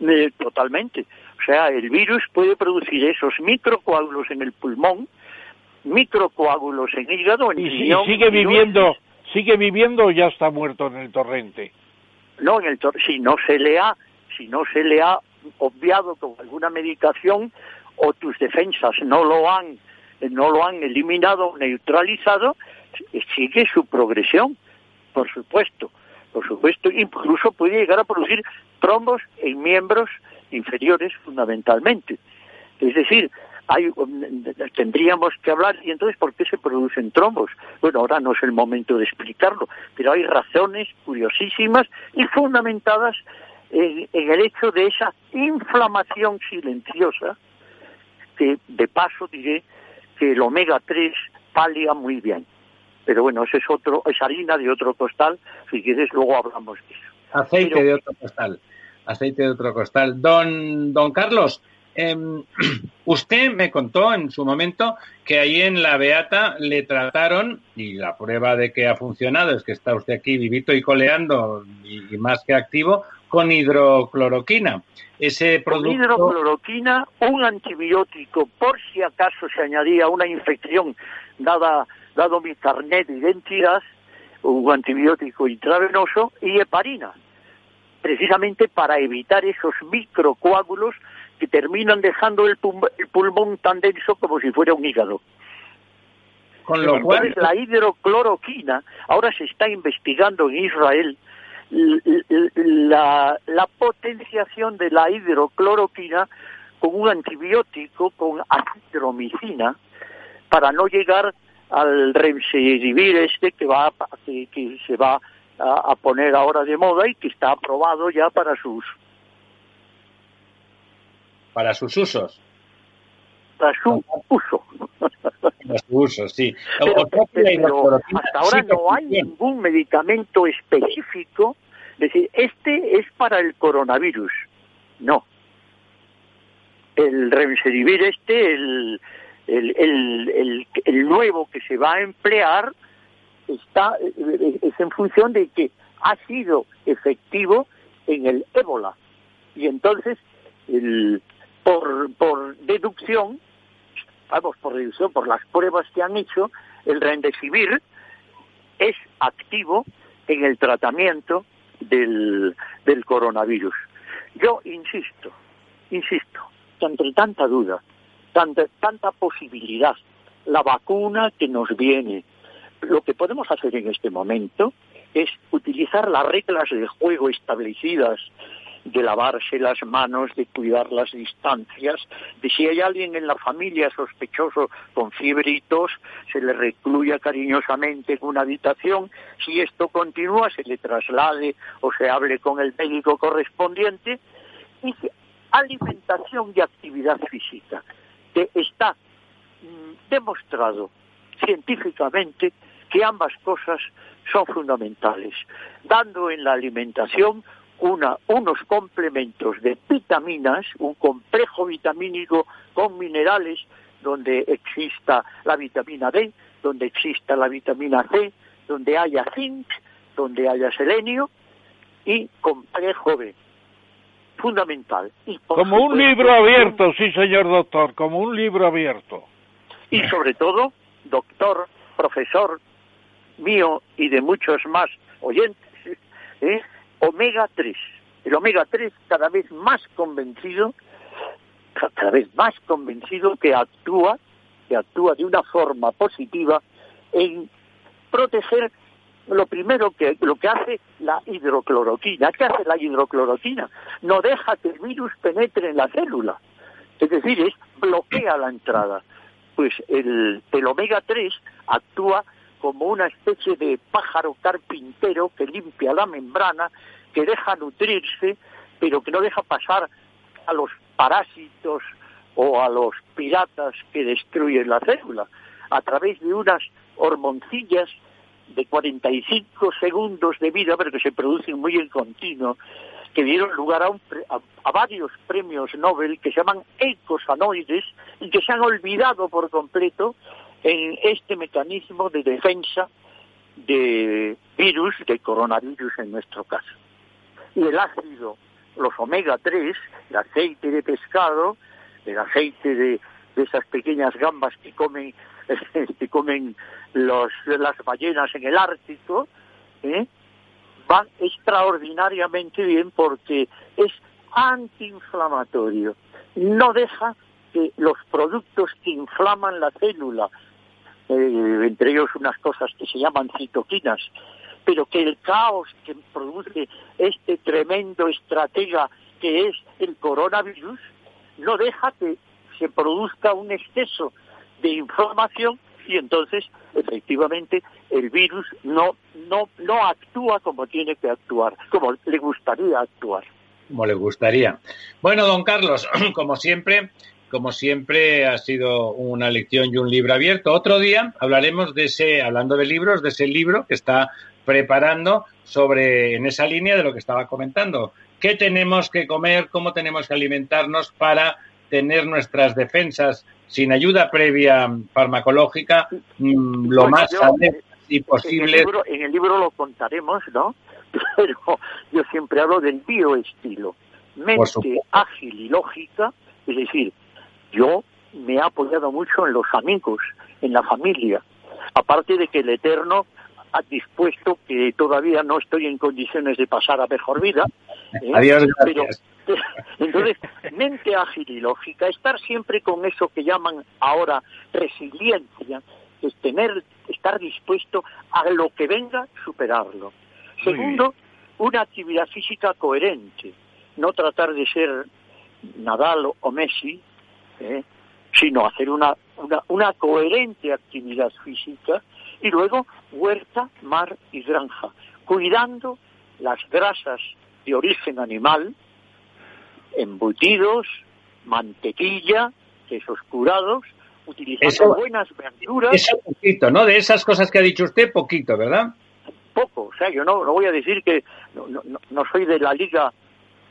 Eh, totalmente. O sea, el virus puede producir esos microcoágulos en el pulmón, microcoágulos en hígado, en y, sigue viviendo, sigue viviendo o ya está muerto en el torrente. No, en el si no se le ha, si no se le ha obviado con alguna medicación o tus defensas no lo han, no lo han eliminado, neutralizado, sigue su progresión, por supuesto, por supuesto, incluso puede llegar a producir trombos en miembros inferiores fundamentalmente. Es decir, hay, tendríamos que hablar, y entonces, ¿por qué se producen trombos? Bueno, ahora no es el momento de explicarlo, pero hay razones curiosísimas y fundamentadas en, el hecho de esa inflamación silenciosa, que de paso diré que el omega 3 palia muy bien. Pero bueno, ese es otro, es harina de otro costal, si quieres luego hablamos de eso. Aceite de otro costal, aceite de otro costal. Don, don Carlos, Em, [clears throat] usted me contó en su momento que ahí en la Beata le trataron, y la prueba de que ha funcionado es que está usted aquí vivito y coleando y, más que activo, con hidrocloroquina. Ese producto... Con hidrocloroquina, un antibiótico, por si acaso se añadía una infección, dada, dado mi carnet de identidad, un antibiótico intravenoso y heparina, precisamente para evitar esos microcoágulos que terminan dejando el, pulmón tan denso como si fuera un hígado. Con lo cual... la hidrocloroquina, ahora se está investigando en Israel la, la potenciación de la hidrocloroquina con un antibiótico, con acitromicina, para no llegar al remdesivir este que va que, que se va a, a, poner ahora de moda y que está aprobado ya para sus para sus usos. Para su uso. Para su uso, sí. [laughs] Pero, hasta ahora no hay ningún medicamento específico. Es decir, este es para el coronavirus. No. El remdesivir este, el, el, el, el, nuevo que se va a emplear, está es en función de que ha sido efectivo en el ébola. Y entonces el, por, por deducción, vamos, por deducción, por las pruebas que han hecho, el Remdesivir es activo en el tratamiento del, del coronavirus. Yo insisto, insisto, entre tanta duda, tanta, posibilidad, la vacuna que nos viene, lo que podemos hacer en este momento es utilizar las reglas de juego establecidas de lavarse las manos, de cuidar las distancias, de si hay alguien en la familia sospechoso con fiebre se le recluya cariñosamente en una habitación, si esto continúa, se le traslade o se hable con el médico correspondiente, y alimentación y actividad física, que está mm, demostrado científicamente que ambas cosas son fundamentales, dando en la alimentación unos complementos de vitaminas, un complejo vitamínico con minerales donde exista la vitamina D, donde exista la vitamina C, donde haya zinc, donde haya selenio y complejo B. Fundamental. como un libro abierto, sí, señor doctor, como un libro abierto. Y sobre todo, doctor, profesor mío y de muchos más oyentes, ¿eh? omega 3. El omega 3 cada vez más convencido, cada vez más convencido que actúa, que actúa de una forma positiva en proteger lo primero que lo que hace la hidrocloroquina. ¿Qué hace la hidrocloroquina? No deja que el virus penetre en la célula. Es decir, es bloquea la entrada. Pues el, el omega 3 actúa como una especie de pájaro carpintero que limpia la membrana, que deja nutrirse, pero que no deja pasar a los parásitos o a los piratas que destruyen la célula, a través de unas hormoncillas de 45 segundos de vida, pero que se producen muy en continuo, que dieron lugar a, a, varios premios Nobel que se llaman eicosanoides y que se han olvidado por completo en este mecanismo de defensa de virus, de coronavirus en nuestro caso. Y el ácido, los omega 3, el aceite de pescado, el aceite de, esas pequeñas gambas que comen, [laughs] que comen los, las ballenas en el Ártico, ¿eh? van extraordinariamente bien porque es antiinflamatorio. No deja que los productos que inflaman la célula, eh, entre ellos unas cosas que se llaman citoquinas, pero que el caos que produce este tremendo estratega que es el coronavirus, no deja que se produzca un exceso de inflamación y entonces efectivamente el virus no, no, no actúa como tiene que actuar, como le gustaría actuar. Como le gustaría. Bueno, don Carlos, [clears throat] como siempre, como siempre ha sido una lección y un libro abierto. Otro día hablaremos de ese, hablando de libros, de ese libro que está preparando sobre, en esa línea de lo que estaba comentando. ¿Qué tenemos que comer? ¿Cómo tenemos que alimentarnos para tener nuestras defensas sin ayuda previa farmacológica mm, lo más y posible. En el, libro, lo contaremos, ¿no? [laughs] Pero yo siempre hablo del bioestilo. Mente ágil y lógica, es decir, yo me he apoyado mucho en los amigos, en la familia. Aparte de que el Eterno dispuesto que todavía no estoy en condiciones de pasar a mejor vida. ¿eh? Adiós, gracias. [laughs] Entonces, mente ágil y lógica, estar siempre con eso que llaman ahora resiliencia, es tener, estar dispuesto a lo que venga, superarlo. Segundo, una actividad física coherente, no tratar de ser Nadal o Messi, ¿eh? sino hacer una, una, una coherente actividad física y luego huerta, mar y granja, cuidando las grasas de origen animal, embutidos, mantequilla, quesos curados, utilizando buenas verduras. Eso poquito, ¿no? De esas cosas que ha dicho usted, poquito, ¿verdad? Poco, o sea, yo no, no voy a decir que no, no, no soy de la liga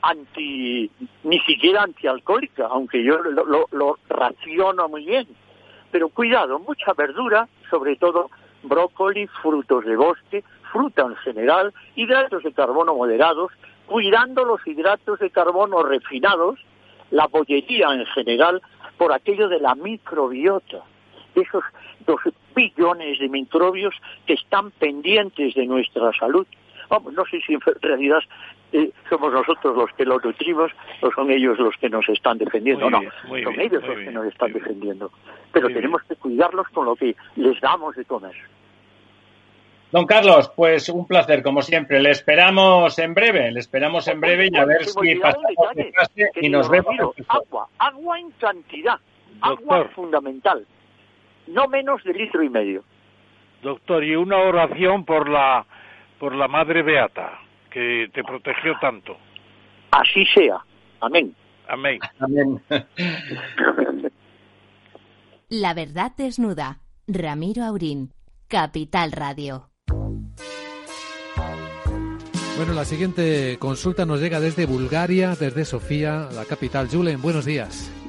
anti, ni siquiera antialcohólica, aunque yo lo, lo, lo raciono muy bien. Pero cuidado, mucha verdura, sobre todo brócoli, frutos de bosque, fruta en general, hidratos de carbono moderados, cuidando los hidratos de carbono refinados, la bollería en general, por aquello de la microbiota, esos dos billones de microbios que están pendientes de nuestra salud. Vamos, no sé si en realidad eh, somos nosotros los que los nutrimos o son ellos los que nos están defendiendo. no, son ellos los que nos están defendiendo. Pero tenemos que cuidarlos con lo que les damos de comer. Don Carlos, pues un placer, como siempre. Le esperamos en breve, le esperamos en breve y a ver si pasamos de clase y nos vemos. agua, agua en cantidad, agua fundamental, no menos de litro y medio. Doctor, y una oración por la por la Madre Beata, que te protegió tanto. Así sea. Amén. Amén. Amén. La verdad desnuda. Ramiro Aurín, Capital Radio. Bueno, la siguiente consulta nos llega desde Bulgaria, desde Sofía, la capital. Julen, buenos días.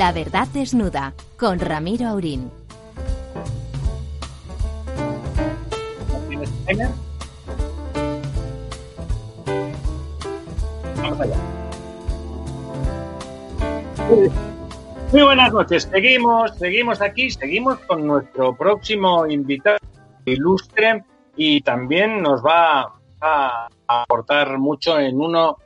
La verdad desnuda con Ramiro Aurín. Muy buenas noches. Seguimos, seguimos aquí, seguimos con nuestro próximo invitado ilustre y también nos va a aportar mucho en uno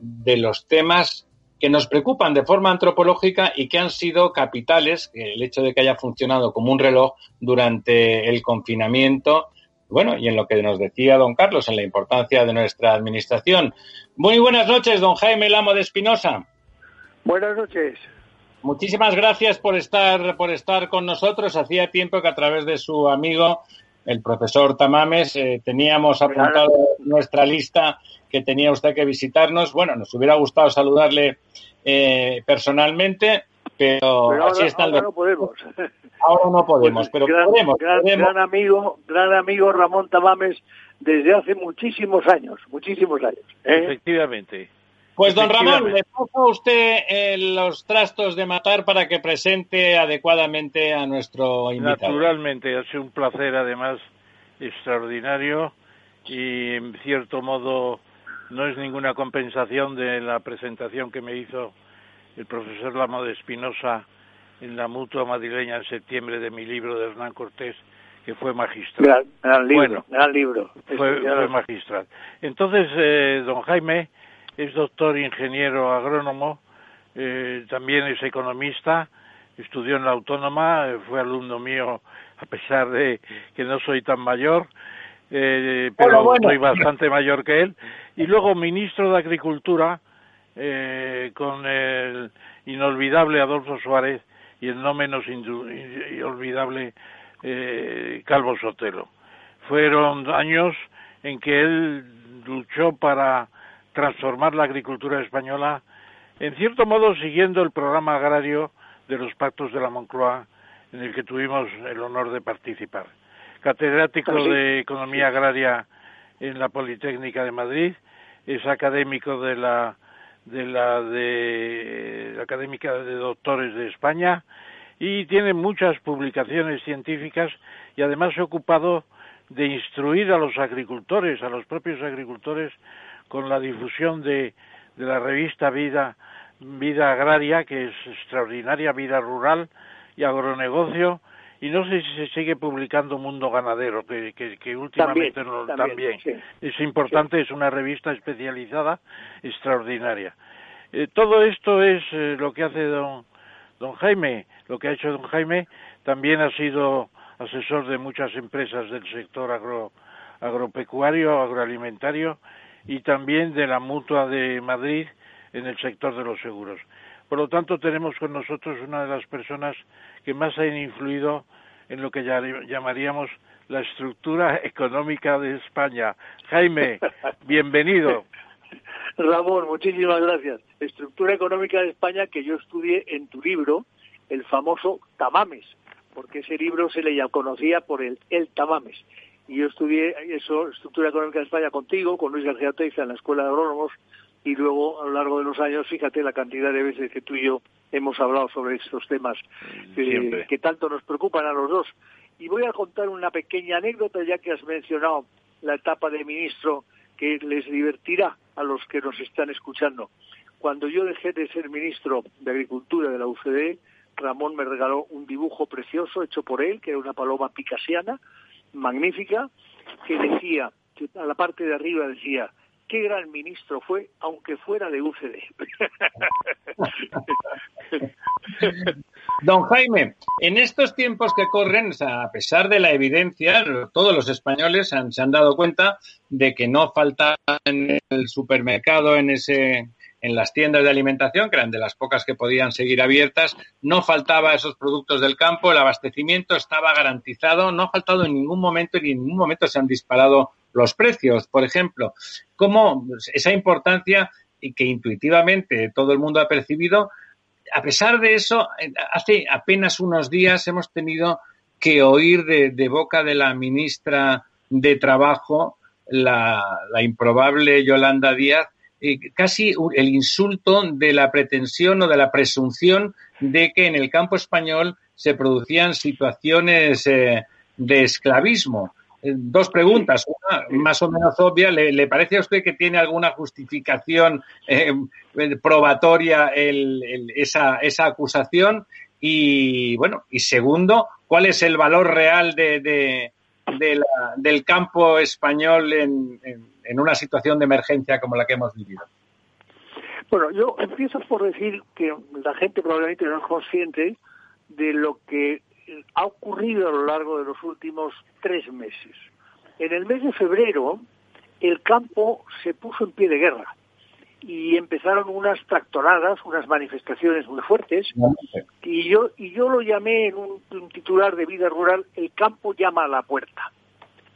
de los temas que nos preocupan de forma antropológica y que han sido capitales, el hecho de que haya funcionado como un reloj durante el confinamiento, bueno, y en lo que nos decía don Carlos, en la importancia de nuestra administración. Muy buenas noches, don Jaime Lamo de Espinosa. Buenas noches. Muchísimas gracias por estar, por estar con nosotros. Hacía tiempo que a través de su amigo, el profesor Tamames, eh, teníamos apuntado nuestra lista que tenía usted que visitarnos. Bueno, nos hubiera gustado saludarle eh, personalmente, pero, ahora, así están ahora los... no podemos. [laughs] Ahora no podemos, pero gran, podemos, gran, podemos. gran amigo, gran amigo Ramón Tamames desde hace muchísimos años, muchísimos años. ¿eh? Efectivamente. Pues don Ramón, le paso a usted eh, los trastos de matar para que presente adecuadamente a nuestro invitado. Naturalmente, ha sido un placer además extraordinario y en cierto modo no es ninguna compensación de la presentación que me hizo el profesor Lamo de Espinosa en la mutua madrileña en septiembre de mi libro de Hernán Cortés, que fue magistral. Gran, gran libro, Bueno, gran libro. fue, fue magistral. Entonces, eh, don Jaime es doctor ingeniero agrónomo, eh, también es economista, estudió en la Autónoma, eh, fue alumno mío a pesar de que no soy tan mayor, eh, pero Bueno, bueno. soy bastante mayor que él, y luego ministro de Agricultura eh, con el inolvidable Adolfo Suárez y el no menos inolvidable eh, Calvo Sotelo. Fueron años en que él luchó para transformar la agricultura española, en cierto modo siguiendo el programa agrario de los pactos de la Moncloa, en el que tuvimos el honor de participar. Catedrático sí. de Economía Agraria en la Politécnica de Madrid, es académico de la de la de la académica de doctores de España y tiene muchas publicaciones científicas y además se ha ocupado de instruir a los agricultores, a los propios agricultores, con la difusión de, de la revista Vida, Vida Agraria, que es extraordinaria, Vida Rural y Agronegocio, y no sé si se sigue publicando Mundo Ganadero, que, que, que últimamente También, no- también, sí. es importante, es una revista especializada extraordinaria. Eh, todo esto es eh, lo que hace don, don Jaime, lo que ha hecho don Jaime, también ha sido asesor de muchas empresas del sector agro, agropecuario, agroalimentario y también de la Mutua de Madrid en el sector de los seguros. Por lo tanto, tenemos con nosotros una de las personas que más han influido en lo que ya- llamaríamos la estructura económica de España. Jaime, [laughs] bienvenido. Ramón, muchísimas gracias. Estructura económica de España que yo estudié en tu libro, el famoso Tamames, porque ese libro se le ya conocía por el El Tamames. Y yo estudié eso, Estructura Económica de España contigo, con Luis García Teiza en la Escuela de Agrónomos, y luego a lo largo de los años, fíjate la cantidad de veces que tú y yo hemos hablado sobre estos temas eh, Siempre. que tanto nos preocupan a los dos. Y voy a contar una pequeña anécdota, ya que has mencionado la etapa de ministro, que les divertirá a los que nos están escuchando. Cuando yo dejé de ser ministro de Agricultura de la UCD, Ramón me regaló un dibujo precioso hecho por él, que era una paloma picasiana, magnífica, que decía, que a la parte de arriba decía, qué gran ministro fue, aunque fuera de UCD. Don Jaime, en estos tiempos que corren, a pesar de la evidencia, todos los españoles se han dado cuenta de que no falta en el supermercado, en ese, en las tiendas de alimentación, que eran de las pocas que podían seguir abiertas, no faltaba esos productos del campo, el abastecimiento estaba garantizado, no ha faltado en ningún momento y en ningún momento se han disparado los precios. Por ejemplo, cómo esa importancia y que intuitivamente todo el mundo ha percibido, a pesar de eso, hace apenas unos días hemos tenido que oír de, de boca de la ministra de Trabajo, la, la improbable Yolanda Díaz, casi u- el insulto de la pretensión o de la presunción de que en el campo español se producían situaciones eh, de esclavismo. Eh, Dos preguntas, una más o menos obvia. ¿Le, parece a usted que tiene alguna justificación eh, probatoria el- esa, esa acusación? Y bueno, y segundo, ¿cuál es el valor real de, de- la- del campo español en- en una situación de emergencia como la que hemos vivido? Bueno, yo empiezo por decir que la gente probablemente no es consciente de lo que ha ocurrido a lo largo de los últimos tres meses. En el mes de febrero, el campo se puso en pie de guerra y empezaron unas tractoradas, unas manifestaciones muy fuertes, y yo, y yo lo llamé en un, un, titular de vida rural, el campo llama a la puerta.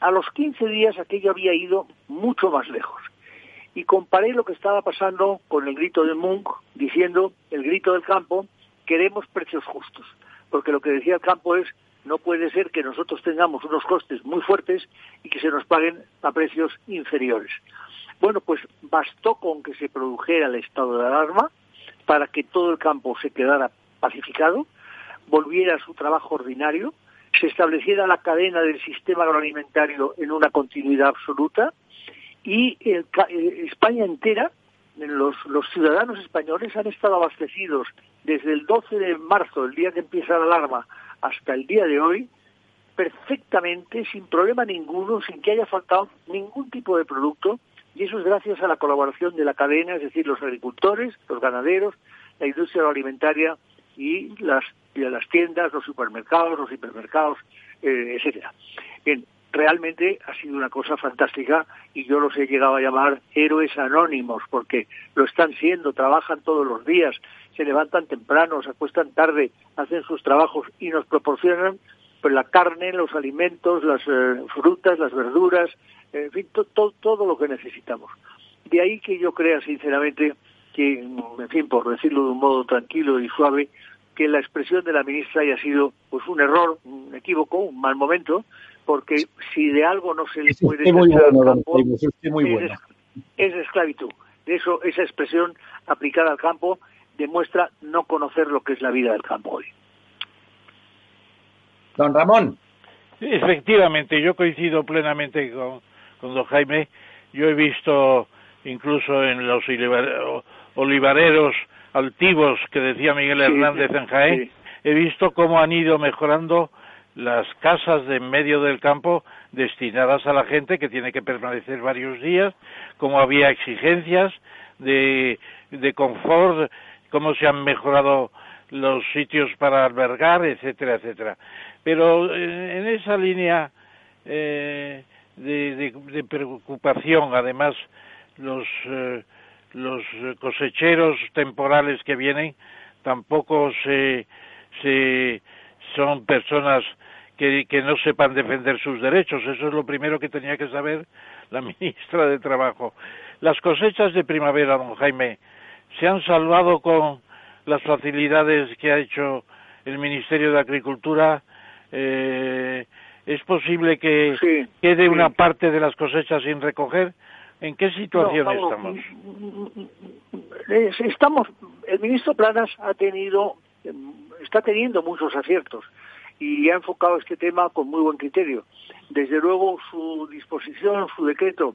A los 15 días aquello había ido mucho más lejos. Y comparé lo que estaba pasando con el grito de Munch, diciendo, el grito del campo, queremos precios justos. Porque lo que decía el campo es, no puede ser que nosotros tengamos unos costes muy fuertes y que se nos paguen a precios inferiores. Bueno, pues bastó con que se produjera el estado de alarma para que todo el campo se quedara pacificado, volviera a su trabajo ordinario, se estableciera la cadena del sistema agroalimentario en una continuidad absoluta y el, eh, España entera, los ciudadanos españoles han estado abastecidos desde el 12 de marzo, el día que empieza la alarma, hasta el día de hoy, perfectamente, sin problema ninguno, sin que haya faltado ningún tipo de producto, y eso es gracias a la colaboración de la cadena, es decir, los agricultores, los ganaderos, la industria agroalimentaria y las, y las tiendas, los supermercados, los hipermercados, eh, etcétera. Realmente ha sido una cosa fantástica y yo los he llegado a llamar héroes anónimos porque lo están siendo, trabajan todos los días, se levantan temprano, se acuestan tarde, hacen sus trabajos y nos proporcionan pues, la carne, los alimentos, las eh, frutas, las verduras, en fin, todo lo que necesitamos. De ahí que yo crea sinceramente que, en fin, por decirlo de un modo tranquilo y suave, que la expresión de la ministra haya sido pues un error, un equívoco, un mal momento, porque si de algo no se le puede decir al campo, es, es esclavitud. De eso, esa expresión aplicada al campo demuestra no conocer lo que es la vida del campo hoy. Don Ramón. Efectivamente, yo coincido plenamente con, con don Jaime. Yo he visto incluso en los olivareros altivos que decía Miguel Hernández en Jaén, he visto cómo han ido mejorando las casas de en medio del campo destinadas a la gente que tiene que permanecer varios días, cómo había exigencias de, de confort, cómo se han mejorado los sitios para albergar, etcétera, etcétera. Pero en esa línea eh, de, preocupación, además, los, eh, los cosecheros temporales que vienen tampoco se, se son personas que, que, no sepan defender sus derechos. Eso es lo primero que tenía que saber la [laughs] ministra de Trabajo. Las cosechas de primavera, don Jaime, se han salvado con las facilidades que ha hecho el Ministerio de Agricultura. Eh, ¿Es posible que quede una parte de las cosechas sin recoger? ¿En qué situación estamos? Estamos, el ministro Planas ha tenido, está teniendo muchos aciertos y ha enfocado este tema con muy buen criterio. Desde luego su disposición, su decreto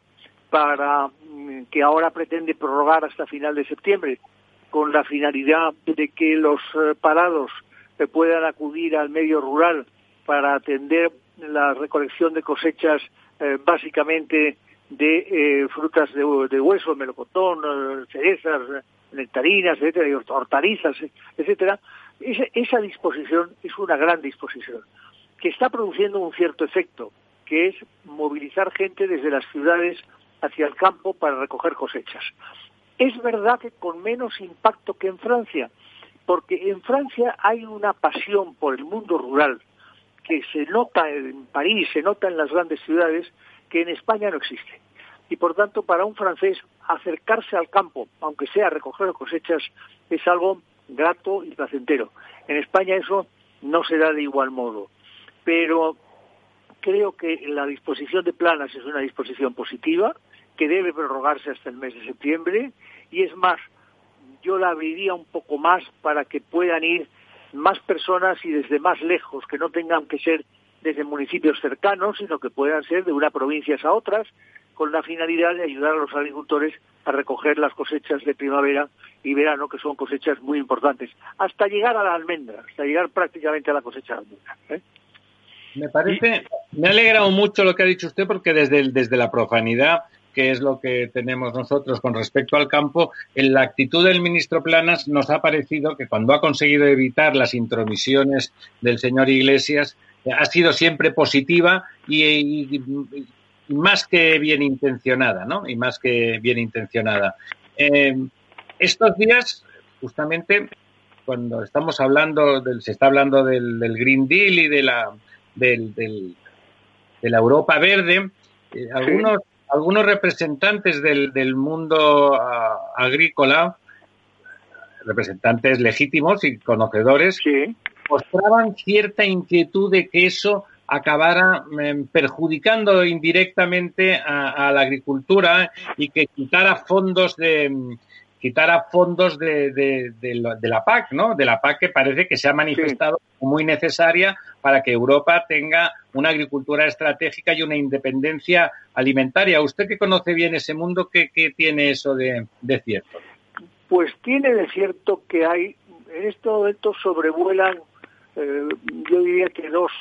para mm, que ahora pretende prorrogar hasta final de septiembre con la finalidad de que los eh, parados eh, puedan acudir al medio rural para atender la recolección de cosechas eh, básicamente de frutas de, hueso, melocotón, cerezas, nectarinas, etcétera, y hortalizas, etcétera. Esa, esa disposición es una gran disposición que está produciendo un cierto efecto, que es movilizar gente desde las ciudades hacia el campo para recoger cosechas. Es verdad que con menos impacto que en Francia, porque en Francia hay una pasión por el mundo rural que se nota en París, se nota en las grandes ciudades, que en España no existe. Y por tanto, para un francés, acercarse al campo, aunque sea recoger cosechas, es algo grato y placentero. En España eso no se da de igual modo. Pero creo que la disposición de planas es una disposición positiva, que debe prorrogarse hasta el mes de septiembre y es más, yo la abriría un poco más para que puedan ir más personas y desde más lejos, que no tengan que ser desde municipios cercanos, sino que puedan ser de una provincia a otras, con la finalidad de ayudar a los agricultores a recoger las cosechas de primavera y verano, que son cosechas muy importantes, hasta llegar a la almendra, hasta llegar prácticamente a la cosecha de almendra. ¿eh? Me parece, me ha alegrado mucho lo que ha dicho usted, porque desde, desde la profanidad que es lo que tenemos nosotros con respecto al campo, en la actitud del ministro Planas nos ha parecido que cuando ha conseguido evitar las intromisiones del señor Iglesias, ha sido siempre positiva y, más que bien intencionada, ¿no? Y más que bien intencionada. Eh, estos días, justamente, cuando estamos hablando, del, se está hablando del, Green Deal y de la, del, de la Europa Verde, eh, algunos, algunos representantes del, del mundo ah, agrícola, representantes legítimos y conocedores, mostraban cierta inquietud de que eso acabara em, perjudicando indirectamente a, la agricultura y que quitara fondos de em, quitara fondos de, de, la PAC, ¿no? De la PAC que parece que se ha manifestado muy necesaria para que Europa tenga una agricultura estratégica y una independencia alimentaria. Usted que conoce bien ese mundo, ¿qué, tiene eso de, cierto? Pues tiene de cierto que hay, en este momento sobrevuelan, eh, yo diría que dos,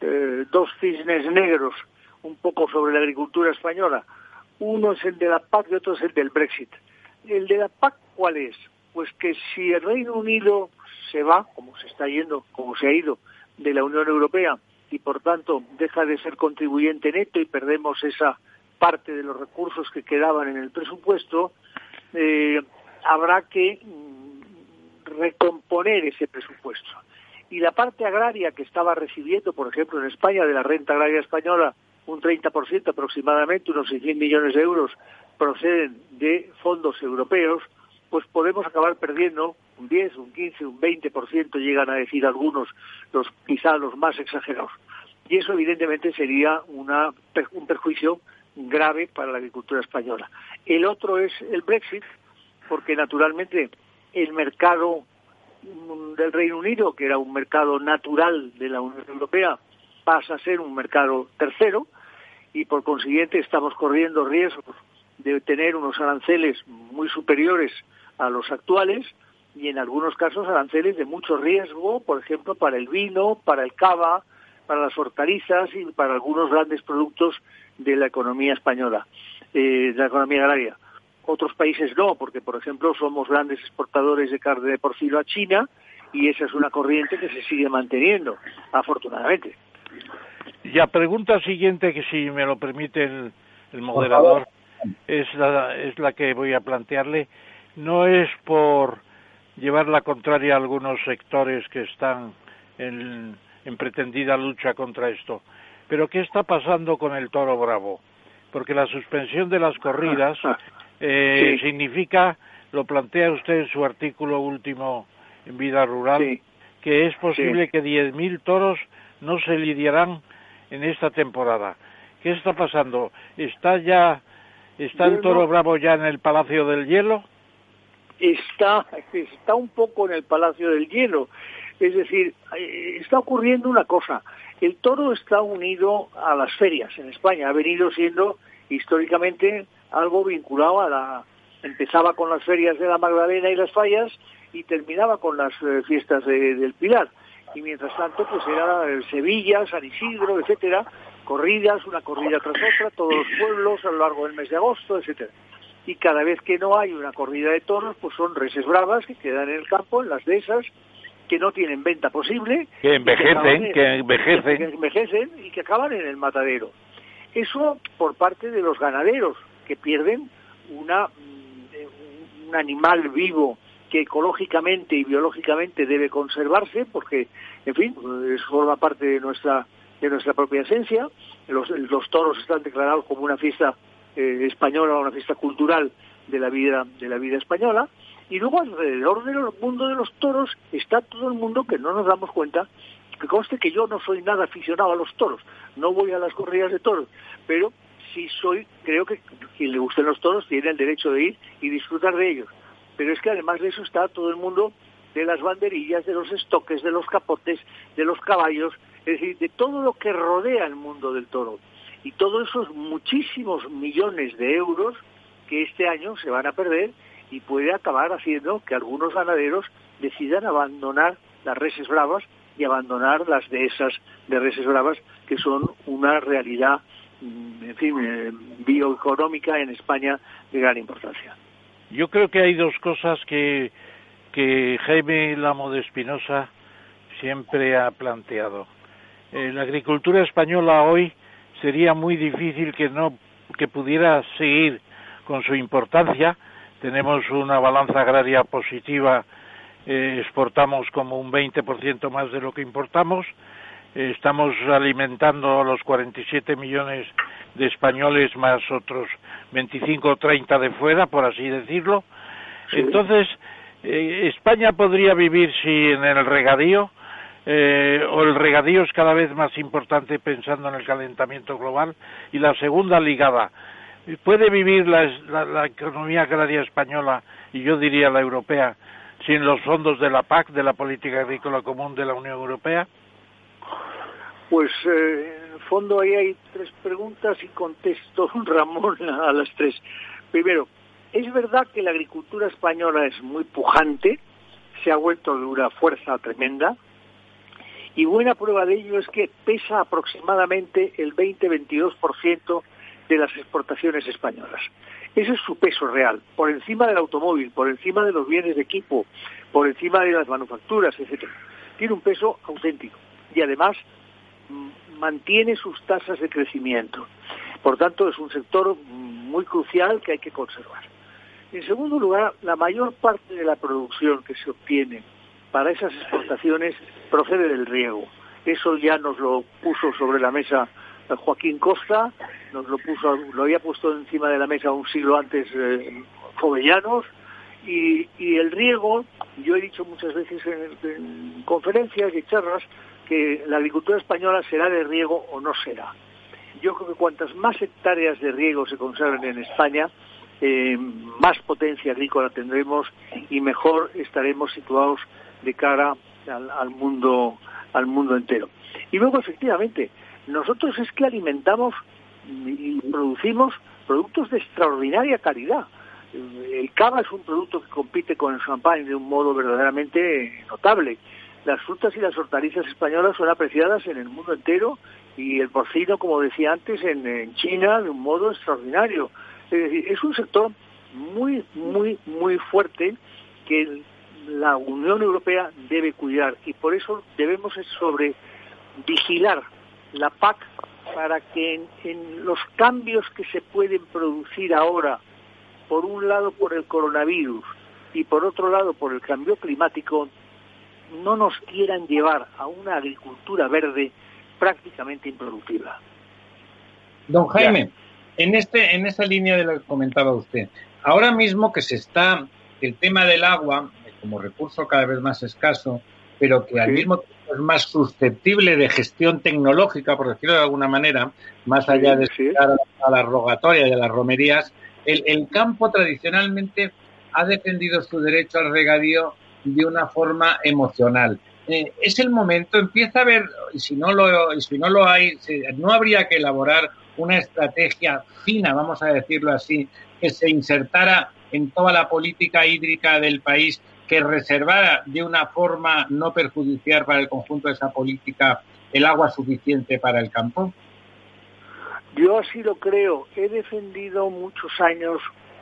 eh, dos cisnes negros un poco sobre la agricultura española. Uno es el de la PAC y otro es el del Brexit. El de la PAC, ¿cuál es? Pues que si el Reino Unido se va, como se está yendo, como se ha ido, de la Unión Europea y por tanto deja de ser contribuyente neto y perdemos esa parte de los recursos que quedaban en el presupuesto, eh, habrá que mm, recomponer ese presupuesto. Y la parte agraria que estaba recibiendo, por ejemplo, en España, de la renta agraria española, un 30% aproximadamente, unos 600 millones de euros, proceden de fondos europeos, pues podemos acabar perdiendo un 10, un 15, un 20%, llegan a decir algunos, los quizá los más exagerados. Y eso evidentemente sería una, un perjuicio grave para la agricultura española. El otro es el Brexit, porque naturalmente el mercado del Reino Unido, que era un mercado natural de la Unión Europea, pasa a ser un mercado tercero y por consiguiente estamos corriendo riesgos de tener unos aranceles muy superiores a los actuales y en algunos casos aranceles de mucho riesgo, por ejemplo, para el vino, para el cava, para las hortalizas y para algunos grandes productos de la economía española, eh, de la economía agraria. Otros países no, porque, por ejemplo, somos grandes exportadores de carne de porcino a China y esa es una corriente que se sigue manteniendo, afortunadamente. Y la pregunta siguiente, que si me lo permite el, el moderador es la, es la que voy a plantearle. No es por llevar la contraria a algunos sectores que están en, pretendida lucha contra esto. Pero ¿qué está pasando con el toro bravo? Porque la suspensión de las corridas [laughs] eh, significa, lo plantea usted en su artículo último en Vida Rural, que es posible que 10.000 toros no se lidiarán en esta temporada. ¿Qué está pasando? ¿Está ya ¿Está el toro bravo ya en el Palacio del Hielo? Está, está un poco en el Palacio del Hielo. Es decir, eh, está ocurriendo una cosa. El toro está unido a las ferias en España. Ha venido siendo históricamente algo vinculado a la... Empezaba con las ferias de la Magdalena y las fallas y terminaba con las eh, fiestas del Pilar. Y mientras tanto, pues era Sevilla, San Isidro, etcétera, corridas, una corrida tras otra, todos los pueblos a lo largo del mes de agosto, etcétera. Y cada vez que no hay una corrida de toros, pues son reses bravas que quedan en el campo, en las dehesas, que no tienen venta posible. Que envejecen, que, envejecen. Que envejecen y que acaban en el matadero. Eso por parte de los ganaderos, que pierden una, mm, un animal vivo que ecológicamente y biológicamente debe conservarse, porque, en fin, forma parte de nuestra de nuestra propia esencia. Los, los toros están declarados como una fiesta eh, española, una fiesta cultural de la vida de la vida española. Y luego alrededor del mundo de los toros está todo el mundo que no nos damos cuenta que conste que yo no soy nada aficionado a los toros, no voy a las corridas de toros, pero sí soy, creo que quien le gusten los toros tiene el derecho de ir y disfrutar de ellos. Pero es que además de eso está todo el mundo de las banderillas, de los estoques, de los capotes, de los caballos, es decir, de todo lo que rodea el mundo del toro. Y todos esos muchísimos millones de euros que este año se van a perder y puede acabar haciendo que algunos ganaderos decidan abandonar las reses bravas y abandonar las dehesas de reses bravas que son una realidad en fin, bioeconómica en España de gran importancia. Yo creo que hay dos cosas que, Jaime Lamo de Espinosa siempre ha planteado. la agricultura española hoy sería muy difícil que no que pudiera seguir con su importancia. Tenemos una balanza agraria positiva, eh, exportamos como un 20% más de lo que importamos, eh, estamos alimentando a los 47 millones de españoles más otros 25 o 30 de fuera, por así decirlo. Entonces, eh, España podría vivir si en el regadío eh, o el regadío es cada vez más importante pensando en el calentamiento global y la segunda ligada. Puede vivir la, economía agraria española y yo diría la europea sin los fondos de la PAC de la política agrícola común de la Unión Europea pues eh, en el fondo ahí hay tres preguntas y contesto [laughs] Ramón a las tres primero es verdad que la agricultura española es muy pujante se ha vuelto de una fuerza tremenda y buena prueba de ello es que pesa aproximadamente el 20-22% de las exportaciones españolas. Ese es su peso real, por encima del automóvil, por encima de los bienes de equipo, por encima de las manufacturas, etc. Tiene un peso auténtico y además mantiene sus tasas de crecimiento. Por tanto, es un sector muy crucial que hay que conservar. En segundo lugar, la mayor parte de la producción que se obtiene para esas exportaciones procede del riego. Eso ya nos lo puso sobre la mesa Joaquín Costa, nos lo puso, lo había puesto encima de la mesa un siglo antes eh, Jovellanos, y, el riego, yo he dicho muchas veces en, conferencias y charlas que la agricultura española será de riego o no será. Yo creo que cuantas más hectáreas de riego se conserven en España, eh, más potencia agrícola tendremos y mejor estaremos situados de cara al, mundo al mundo entero. Y luego efectivamente, nosotros es que alimentamos y producimos productos de extraordinaria calidad. El cava es un producto que compite con el champán de un modo verdaderamente notable. Las frutas y las hortalizas españolas son apreciadas en el mundo entero y el porcino, como decía antes, en, China de un modo extraordinario. Es decir, es un sector muy, muy, muy fuerte que la Unión Europea debe cuidar y por eso debemos sobre vigilar la PAC para que en, los cambios que se pueden producir ahora, por un lado por el coronavirus y por otro lado por el cambio climático, no nos quieran llevar a una agricultura verde prácticamente improductiva. Don Jaime, en este en esa línea de lo que comentaba usted, ahora mismo que se está el tema del agua como recurso cada vez más escaso, pero que al mismo tiempo es más susceptible de gestión tecnológica, por decirlo de alguna manera, más allá de a la rogatoria y a las romerías, el, campo tradicionalmente ha defendido su derecho al regadío de una forma emocional. Eh, es el momento, empieza a y si no lo, si no lo hay, no habría que elaborar una estrategia fina, vamos a decirlo así, que se insertara en toda la política hídrica del país que reservara de una forma no perjudicial para el conjunto de esa política el agua suficiente para el campo? Yo así lo creo. He defendido muchos años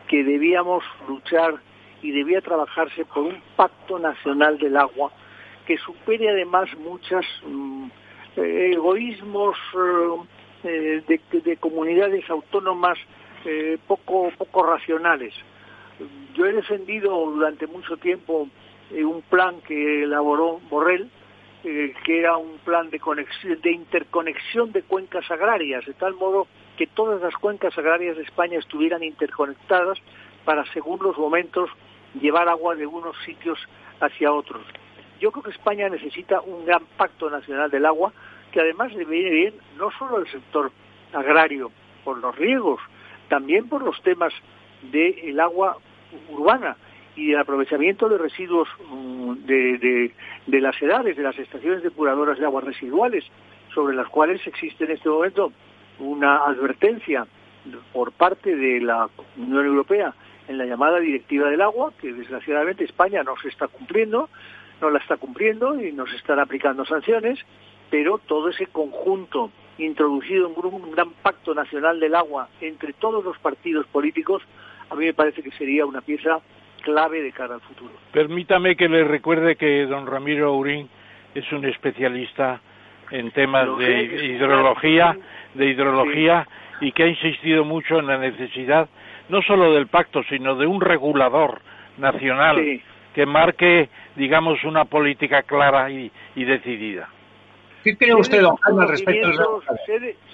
que debíamos luchar y debía trabajarse por un pacto nacional del agua que supere además muchos mm, eh, egoísmos eh, de, de, comunidades autónomas eh, poco, poco racionales. Yo he defendido durante mucho tiempo eh, un plan que elaboró Borrell, eh, que era un plan de, conexión, de interconexión de cuencas agrarias, de tal modo que todas las cuencas agrarias de España estuvieran interconectadas para, según los momentos, llevar agua de unos sitios hacia otros. Yo creo que España necesita un gran pacto nacional del agua, que además le viene bien no solo al sector agrario por los riegos, también por los temas del agua urbana y el aprovechamiento de residuos mm, de, de, las edades, de las estaciones depuradoras de aguas residuales, sobre las cuales existe en este momento una advertencia por parte de la Unión Europea en la llamada Directiva del Agua, que desgraciadamente España no se está cumpliendo, no la está cumpliendo y nos están aplicando sanciones, pero todo ese conjunto introducido un gran pacto nacional del agua entre todos los partidos políticos, a mí me parece que sería una pieza clave de cara al futuro. Permítame que le recuerde que don Ramiro Aurín es un especialista en temas de hidrología, de hidrología y que ha insistido mucho en la necesidad no solo del pacto, sino de un regulador nacional que marque, digamos, una política clara y, decidida. ¿Qué cree usted, don al respecto?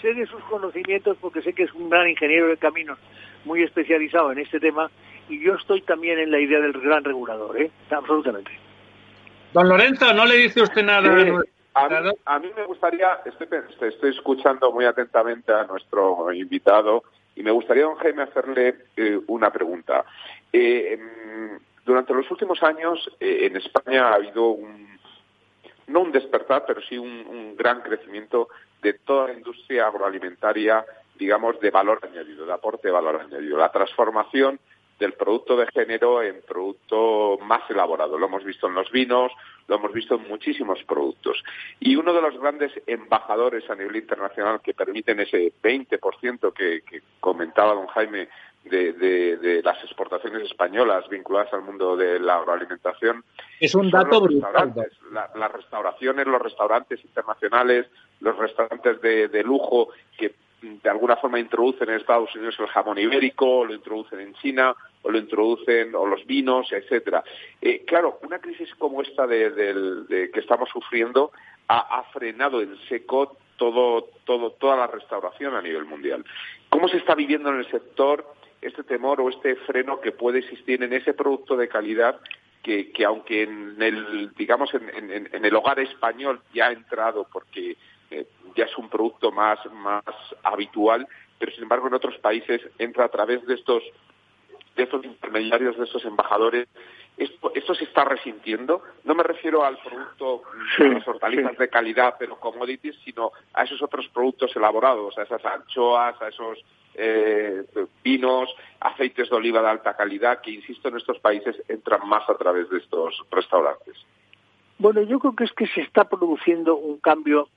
sé de sus conocimientos porque sé que es un gran ingeniero de caminos, muy especializado en este tema y yo estoy también en la idea del gran regulador, ¿eh? absolutamente. Don Lorenzo, ¿no le dice usted nada? a, mí, me gustaría, estoy, estoy escuchando muy atentamente a nuestro invitado y me gustaría, don Jaime, hacerle eh, una pregunta. Eh, em, durante los últimos años eh, en España ha habido un, no un despertar, pero sí un, un gran crecimiento de toda la industria agroalimentaria, digamos, de valor añadido, de aporte de valor añadido. La transformación del producto de género en producto más elaborado. Lo hemos visto en los vinos, lo hemos visto en muchísimos productos. Y uno de los grandes embajadores a nivel internacional que permiten ese 20% que, que comentaba don Jaime de, las exportaciones españolas vinculadas al mundo de la agroalimentación. Es un dato brutal. las restauraciones, los restaurantes internacionales, los restaurantes de, de lujo que de alguna forma introducen en Estados Unidos el jamón ibérico, o lo introducen en China, o lo introducen, o los vinos, etcétera. Eh, claro, una crisis como esta de, que estamos sufriendo ha, frenado en seco todo, todo, toda la restauración a nivel mundial. ¿Cómo se está viviendo en el sector este temor o este freno que puede existir en ese producto de calidad que, que aunque en el, digamos, en, en el hogar español ya ha entrado porque ya es un producto más, más habitual, pero sin embargo en otros países entra a través de estos, de estos intermediarios, de estos embajadores. Esto, esto se está resintiendo. No me refiero al producto de las hortalizas de calidad, pero commodities, sino a esos otros productos elaborados, a esas anchoas, a esos eh, vinos, aceites de oliva de alta calidad, que, insisto, en estos países entran más a través de estos restaurantes. Bueno, yo creo que es que se está produciendo un cambio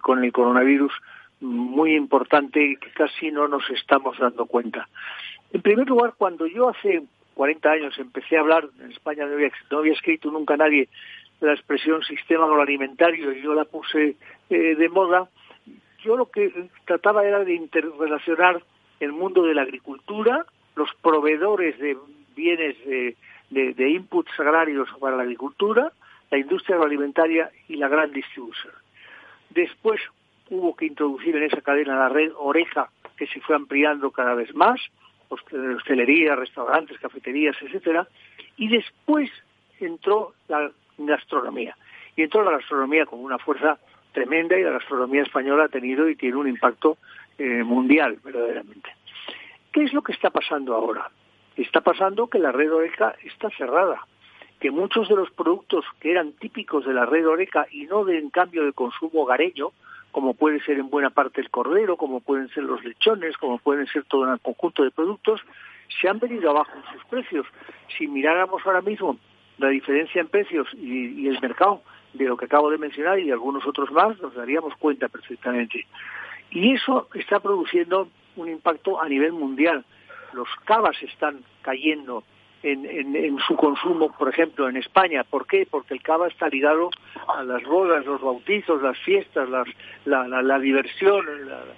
con el coronavirus muy importante que casi no nos estamos dando cuenta. En primer lugar, cuando yo hace 40 años empecé a hablar, en España no había, escrito nunca nadie la expresión sistema agroalimentario y yo la puse eh, de moda, yo lo que trataba era de interrelacionar el mundo de la agricultura, los proveedores de bienes de, de inputs agrarios para la agricultura, la industria agroalimentaria y la gran distribución. Después hubo que introducir en esa cadena la red oreja, que se fue ampliando cada vez más, hostelería, restaurantes, cafeterías, etcétera, y después entró la gastronomía. Y entró la gastronomía con una fuerza tremenda y la gastronomía española ha tenido y tiene un impacto eh, mundial, verdaderamente. ¿Qué es lo que está pasando ahora? Está pasando que la red oreja está cerrada que muchos de los productos que eran típicos de la red oreca y no de en cambio de consumo hogareño, como puede ser en buena parte el cordero, como pueden ser los lechones, como pueden ser todo un conjunto de productos, se han venido abajo en sus precios. Si miráramos ahora mismo la diferencia en precios y, el mercado de lo que acabo de mencionar y de algunos otros más, nos daríamos cuenta perfectamente. Y eso está produciendo un impacto a nivel mundial. Los cavas están cayendo, en, su consumo, por ejemplo, en España. ¿Por qué? Porque el cava está ligado a las bodas, los bautizos, las fiestas, la, diversión,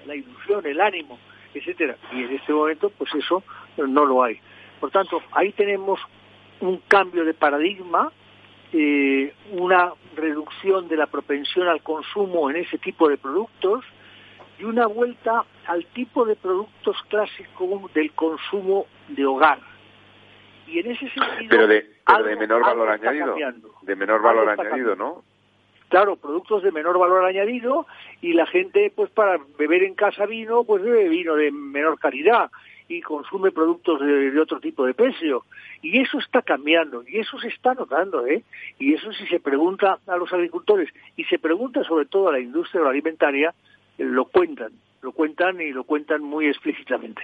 la, ilusión, el ánimo, etcétera. Y en este momento, pues eso no lo hay. Por tanto, ahí tenemos un cambio de paradigma, eh, una reducción de la propensión al consumo en ese tipo de productos y una vuelta al tipo de productos clásicos del consumo de hogar y en ese sentido... Pero de, de menor valor añadido. De menor valor añadido, ¿no? Claro, productos de menor valor añadido y la gente, pues para beber en casa vino, pues bebe vino de menor calidad y consume productos de, otro tipo de precio. Y eso está cambiando, y eso se está notando, ¿eh? Y eso si se pregunta a los agricultores, y se pregunta sobre todo a la industria agroalimentaria, lo cuentan, lo cuentan y lo cuentan muy explícitamente.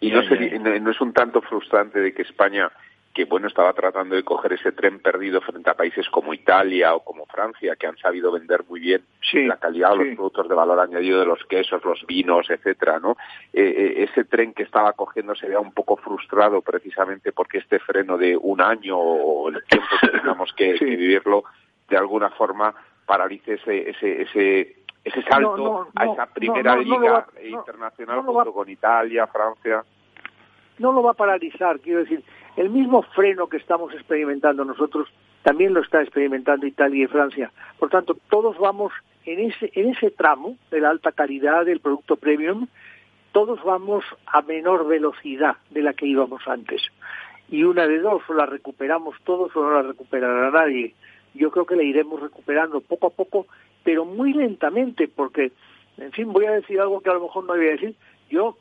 Y no, no es un tanto frustrante de que España, que bueno estaba tratando de coger ese tren perdido frente a países como Italia o como Francia que han sabido vender muy bien la calidad de los productos de valor añadido de los quesos, los vinos, etcétera, ¿no? Eh, eh, ese tren que estaba cogiendo se vea un poco frustrado precisamente porque este freno de un año o el tiempo que [coughs] tengamos que, vivirlo de alguna forma paralice ese ese ese ese salto a esa primera liga internacional junto con Italia, Francia. No lo va a paralizar, quiero decir, el mismo freno que estamos experimentando nosotros también lo está experimentando Italia y Francia. Por tanto, todos vamos en ese, en ese tramo de la alta calidad del producto premium, todos vamos a menor velocidad de la que íbamos antes. Y una de dos, o la recuperamos todos o no la recuperará nadie. Yo creo que la iremos recuperando poco a poco, pero muy lentamente, porque, en fin, voy a decir algo que a lo mejor no voy a decir. Yo,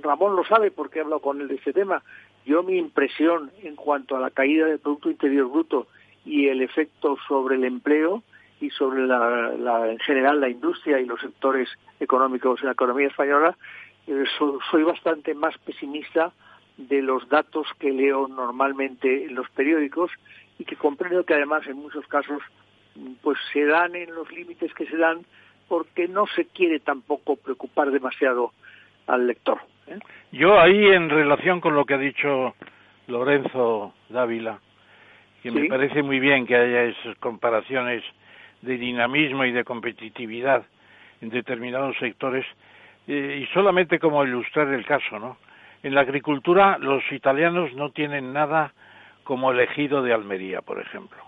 Ramón lo sabe porque he hablado con él de este tema, yo mi impresión en cuanto a la caída del Producto Interior Bruto y el efecto sobre el empleo y sobre la, en general la industria y los sectores económicos en la economía española, eh, soy bastante más pesimista de los datos que leo normalmente en los periódicos y que comprendo que además en muchos casos pues se dan en los límites que se dan porque no se quiere tampoco preocupar demasiado al lector. ¿eh? Yo ahí en relación con lo que ha dicho Lorenzo Dávila, que me parece muy bien que haya esas comparaciones de dinamismo y de competitividad en determinados sectores, eh, y solamente como ilustrar el caso, ¿no? En la agricultura los italianos no tienen nada como el ejido de Almería, por ejemplo.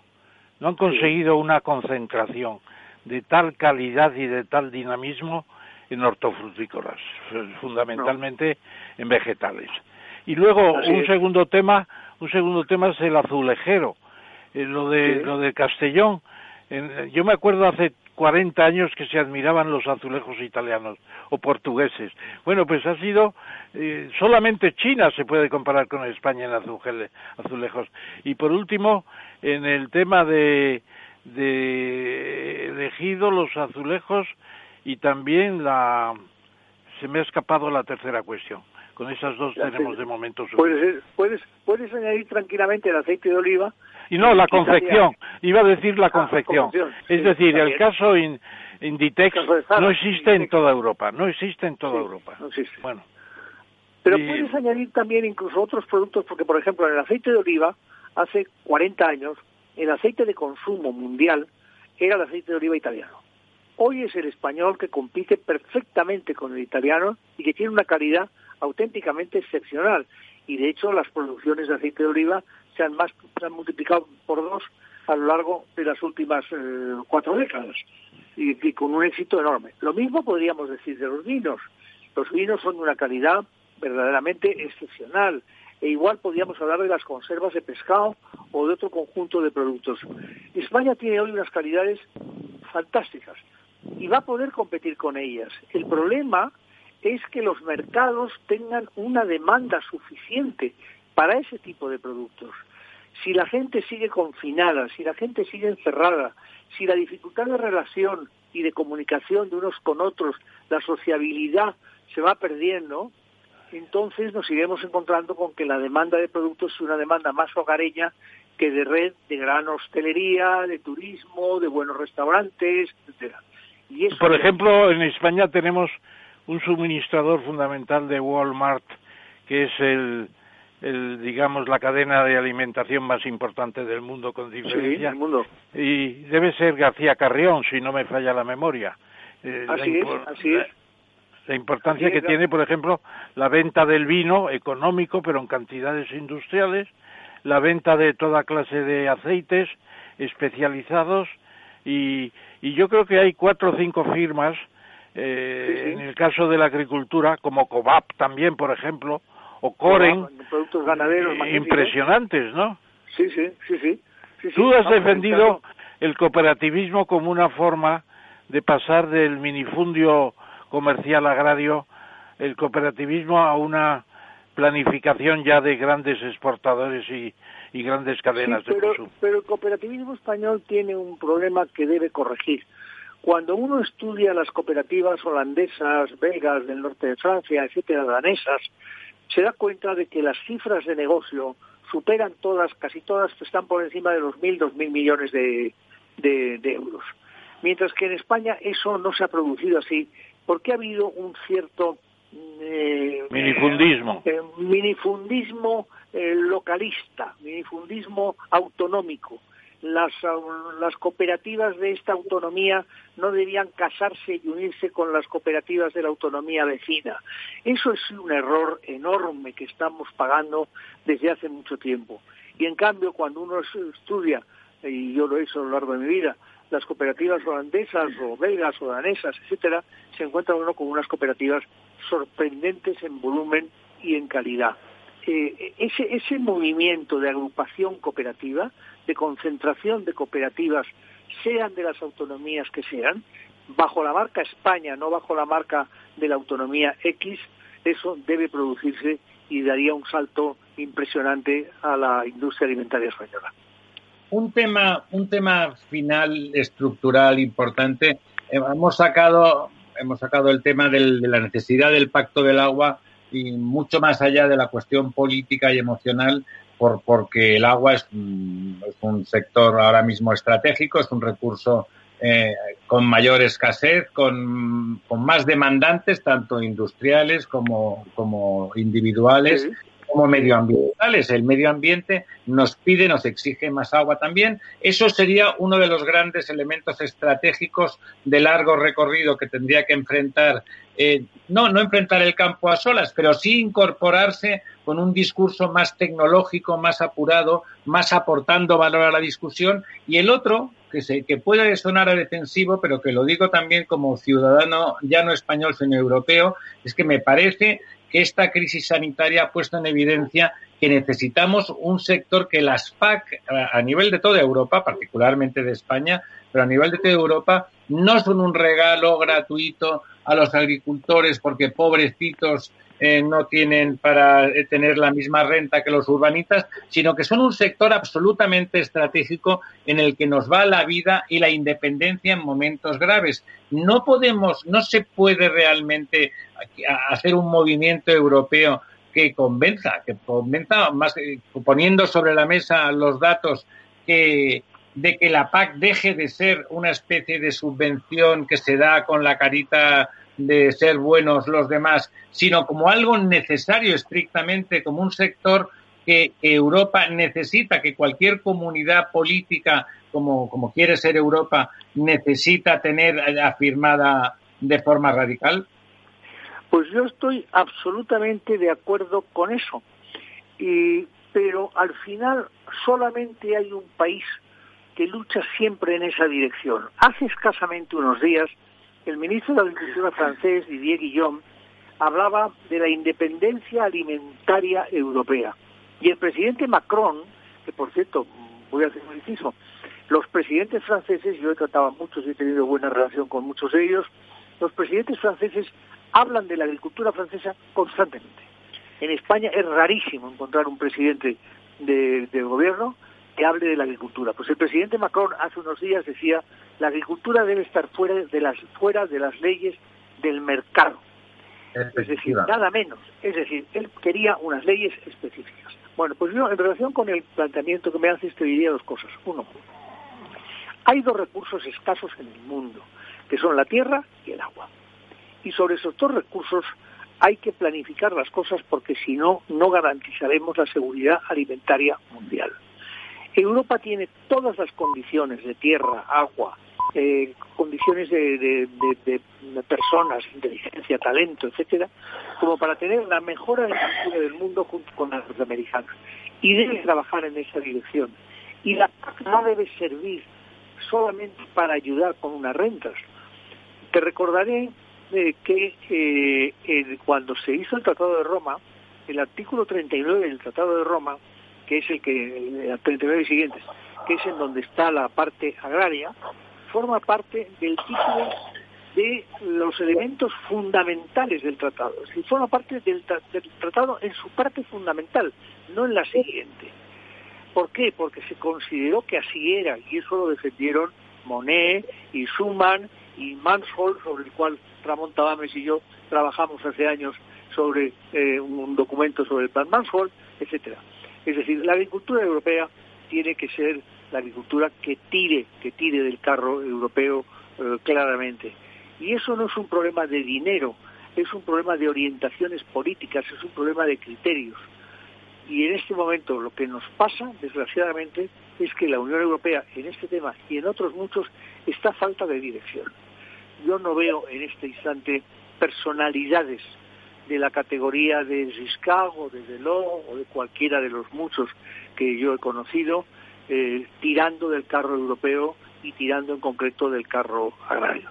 No han conseguido una concentración de tal calidad y de tal dinamismo en hortofrutícolas, fundamentalmente en vegetales. Y luego un segundo tema, un segundo tema es el azulejero, eh, lo de lo de Castellón. yo me acuerdo hace 40 años que se admiraban los azulejos italianos o portugueses. Bueno, pues ha sido eh, solamente China se puede comparar con España en azulejos. Y por último, en el tema de de elegido los azulejos y también la se me ha escapado la tercera cuestión. Con esas dos tenemos de momento puedes, puedes puedes añadir tranquilamente el aceite de oliva y no la confección. Iba a decir la ah, confección. es decir el caso Inditex no existe en toda Europa no existe en toda Europa. no existe. bueno. Pero puedes añadir también incluso otros productos porque por ejemplo en el aceite de oliva hace 40 años el aceite de consumo mundial era el aceite de oliva italiano. Hoy es el español que compite perfectamente con el italiano y que tiene una calidad auténticamente excepcional. Y de hecho las producciones de aceite de oliva se han, más, han multiplicado por dos a lo largo de las últimas eh, cuatro décadas y, con un éxito enorme. Lo mismo podríamos decir de los vinos. Los vinos son de una calidad verdaderamente excepcional. E igual podríamos hablar de las conservas de pescado o de otro conjunto de productos. España tiene hoy unas calidades fantásticas y va a poder competir con ellas. El problema es que los mercados tengan una demanda suficiente para ese tipo de productos. Si la gente sigue confinada, si la gente sigue encerrada, si la dificultad de relación y de comunicación de unos con otros, la sociabilidad se va perdiendo, entonces nos iremos encontrando con que la demanda de productos es una demanda más hogareña que de red de gran hostelería, de turismo, de buenos restaurantes, etcétera. Por ejemplo, en España tenemos un suministrador fundamental de Walmart, que es el, el, digamos la cadena de alimentación más importante del mundo con diferencia. mundo. Y debe ser García Carrión, si no me falla la memoria. Eh, así, es, así es. La importancia que tiene, por ejemplo, la venta del vino económico, pero en cantidades industriales, la venta de toda clase de aceites especializados y, y yo creo que hay cuatro o cinco firmas, eh, en el caso de la agricultura, como COVAP también, por ejemplo, o Coren, productos ganaderos impresionantes, ¿no? Sí, sí, sí, sí. Tú has defendido el cooperativismo como una forma de pasar del minifundio comercial agrario, el cooperativismo a una planificación ya de grandes exportadores y, y grandes cadenas de consumo. Pero el cooperativismo español tiene un problema que debe corregir. Cuando uno estudia las cooperativas holandesas, belgas, del norte de Francia, etcétera, danesas, se da cuenta de que las cifras de negocio superan todas, casi todas, están por encima de los mil, dos mil millones de, euros. Mientras que en España eso no se ha producido así, porque ha habido un cierto eh, minifundismo, eh, minifundismo eh, localista, minifundismo autonómico. Las, las cooperativas de esta autonomía no debían casarse y unirse con las cooperativas de la autonomía vecina. Eso es un error enorme que estamos pagando desde hace mucho tiempo. Y en cambio, cuando uno estudia, y yo lo he hecho a lo largo de mi vida, las cooperativas holandesas o belgas o danesas, etcétera, se encuentra uno con unas cooperativas sorprendentes en volumen y en calidad. Eh, ese, ese movimiento de agrupación cooperativa, de concentración de cooperativas, sean de las autonomías que sean, bajo la marca España, no bajo la marca de la autonomía X, eso debe producirse y daría un salto impresionante a la industria alimentaria española. Un tema, un tema final estructural importante. Eh, hemos sacado, hemos sacado el tema de la necesidad del pacto del agua y mucho más allá de la cuestión política y emocional, por, porque el agua es, un sector ahora mismo estratégico, es un recurso eh, con mayor escasez, con, más demandantes, tanto industriales como, como individuales como medioambientales. El medio ambiente nos pide, nos exige más agua también. Eso sería uno de los grandes elementos estratégicos de largo recorrido que tendría que enfrentar, eh, no, no enfrentar el campo a solas, pero sí incorporarse con un discurso más tecnológico, más apurado, más aportando valor a la discusión. Y el otro, que, se, que puede sonar a defensivo, pero que lo digo también como ciudadano ya no español, sino europeo, es que me parece que esta crisis sanitaria ha puesto en evidencia que necesitamos un sector que las PAC a nivel de toda Europa, particularmente de España, pero a nivel de toda Europa, no son un regalo gratuito a los agricultores porque pobrecitos eh, no tienen para eh, tener la misma renta que los urbanitas, sino que son un sector absolutamente estratégico en el que nos va la vida y la independencia en momentos graves. No podemos, no se puede realmente hacer un movimiento europeo que convenza, que convenza más poniendo sobre la mesa los datos que de que la PAC deje de ser una especie de subvención que se da con la carita de ser buenos los demás, sino como algo necesario estrictamente, como un sector que Europa necesita, que cualquier comunidad política, como, como quiere ser Europa, necesita tener afirmada de forma radical? Pues yo estoy absolutamente de acuerdo con eso. Y, pero al final solamente hay un país que lucha siempre en esa dirección. Hace escasamente unos días el ministro de Agricultura francés, Didier Guillaume, hablaba de la independencia alimentaria europea. Y el presidente Macron, que por cierto, voy a hacer un inciso, los presidentes franceses, yo he tratado a muchos y he tenido buena relación con muchos de ellos, los presidentes franceses hablan de la agricultura francesa constantemente. En España es rarísimo encontrar un presidente de, de gobierno que hable de la agricultura. Pues el presidente Macron hace unos días decía la agricultura debe estar fuera de las fuera de las leyes del mercado. Es decir, nada menos. Es decir, él quería unas leyes específicas. Bueno, pues yo en relación con el planteamiento que me haces te diría dos cosas. Uno, hay dos recursos escasos en el mundo, que son la tierra y el agua. Y sobre esos dos recursos hay que planificar las cosas porque si no, no garantizaremos la seguridad alimentaria mundial. Europa tiene todas las condiciones de tierra, agua, eh, condiciones de, personas, inteligencia, talento, etcétera, como para tener la mejor agricultura del mundo junto con las norteamericanas. Y debe trabajar en esa dirección. Y la PAC no debe servir solamente para ayudar con unas rentas. Te recordaré eh, que eh, cuando se hizo el Tratado de Roma, el artículo 39 del Tratado de Roma que es el que, el 39 y siguientes, que es en donde está la parte agraria, forma parte del título de los elementos fundamentales del tratado. Es decir, forma parte del, tratado en su parte fundamental, no en la siguiente. ¿Por qué? Porque se consideró que así era, y eso lo defendieron Monet y Schumann y Manshold, sobre el cual Ramón Tabames y yo trabajamos hace años sobre eh, un documento sobre el plan Manshold, etcétera. Es decir, la agricultura europea tiene que ser la agricultura que tire, que tire del carro europeo eh, claramente. Y eso no es un problema de dinero, es un problema de orientaciones políticas, es un problema de criterios. Y en este momento lo que nos pasa, desgraciadamente, es que la Unión Europea en este tema y en otros muchos está falta de dirección. Yo no veo en este instante personalidades de la categoría de Giscard o de Delors o de cualquiera de los muchos que yo he conocido eh, tirando del carro europeo y tirando en concreto del carro agrario.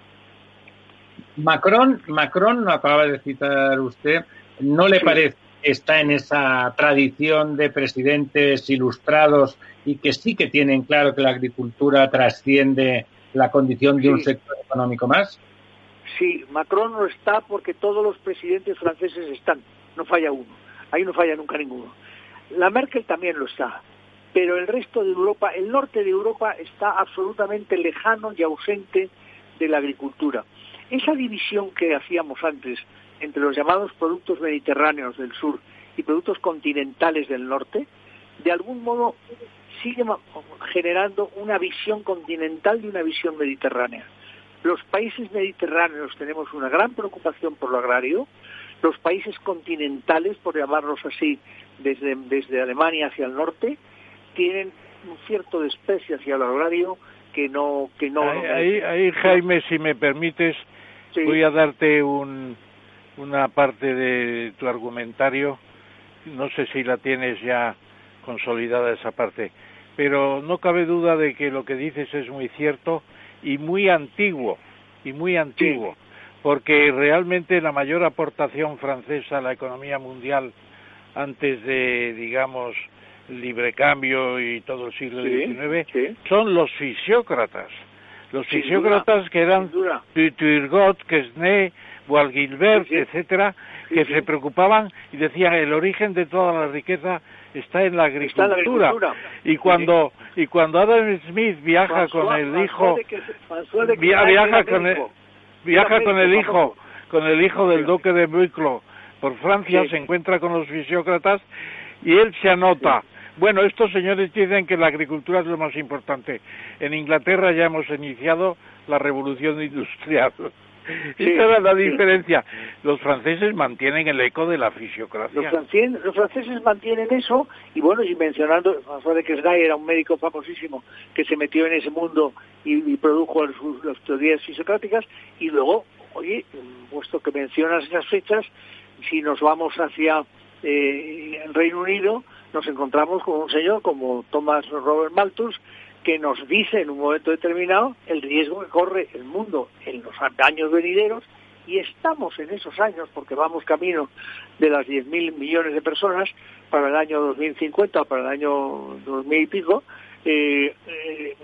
Macron, Macron, lo acaba de citar usted, ¿no le parece que está en esa tradición de presidentes ilustrados y que sí que tienen claro que la agricultura trasciende la condición de un sector económico más? Sí, Macron no está porque todos los presidentes franceses están, no falla uno, ahí no falla nunca ninguno. La Merkel también lo está, pero el resto de Europa, el norte de Europa está absolutamente lejano y ausente de la agricultura. Esa división que hacíamos antes entre los llamados productos mediterráneos del sur y productos continentales del norte, de algún modo sigue generando una visión continental y una visión mediterránea. Los países mediterráneos tenemos una gran preocupación por lo agrario, los países continentales, por llamarlos así, desde, desde Alemania hacia el norte, tienen un cierto desprecio hacia el agrario que no... Que no ahí, ahí, Jaime, si me permites, voy a darte un, una parte de tu argumentario. No sé si la tienes ya consolidada esa parte, pero no cabe duda de que lo que dices es muy cierto y muy antiguo, y muy antiguo, porque realmente la mayor aportación francesa a la economía mundial antes de, digamos, libre cambio y todo el siglo XIX, son los fisiócratas. Los fisiócratas que eran Turgot, Quesnay, Boalgilbert, etcétera, que se preocupaban y decían el origen de toda la riqueza está en la agricultura. Y cuando y cuando Adam Smith viaja con el hijo viaja con el viaja con el hijo con el hijo del duque de Buclo por Francia se encuentra con los fisiócratas y él se anota. Bueno, estos señores dicen que la agricultura es lo más importante. En Inglaterra ya hemos iniciado la revolución industrial. Esa es la diferencia. Los franceses mantienen el eco de la fisiocracia. Los, franceses mantienen eso, y bueno, y mencionando, François de Quesnay era un médico famosísimo que se metió en ese mundo y, produjo las teorías fisiocráticas, y luego, oye, puesto que mencionas esas fechas, si nos vamos hacia eh, el Reino Unido, nos encontramos con un señor como Thomas Robert Malthus, que nos dice en un momento determinado el riesgo que corre el mundo en los años venideros y estamos en esos años porque vamos camino de las 10.000 millones de personas para el año 2050 o para el año 2000 y pico, eh, eh,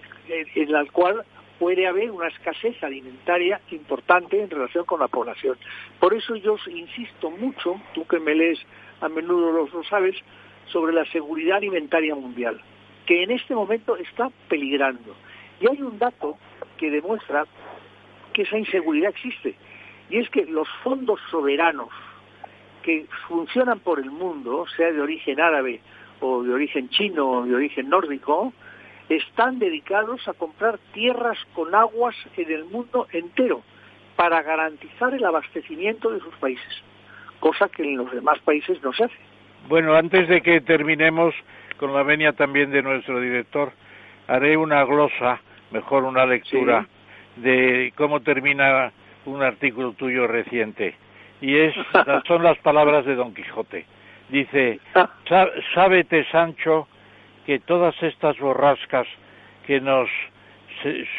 en la cual puede haber una escasez alimentaria importante en relación con la población. Por eso yo insisto mucho, tú que me lees a menudo lo sabes, sobre la seguridad alimentaria mundial, que en este momento está peligrando. Y hay un dato que demuestra que esa inseguridad existe, y es que los fondos soberanos que funcionan por el mundo, sea de origen árabe o de origen chino o de origen nórdico, están dedicados a comprar tierras con aguas en el mundo entero para garantizar el abastecimiento de sus países, cosa que en los demás países no se hace. Bueno, antes de que terminemos, con la venia también de nuestro director, haré una glosa, mejor una lectura, de cómo termina un artículo tuyo reciente. Y es, [laughs] son las palabras de Don Quijote. Dice, ah. sábete, Sancho, que todas estas borrascas que nos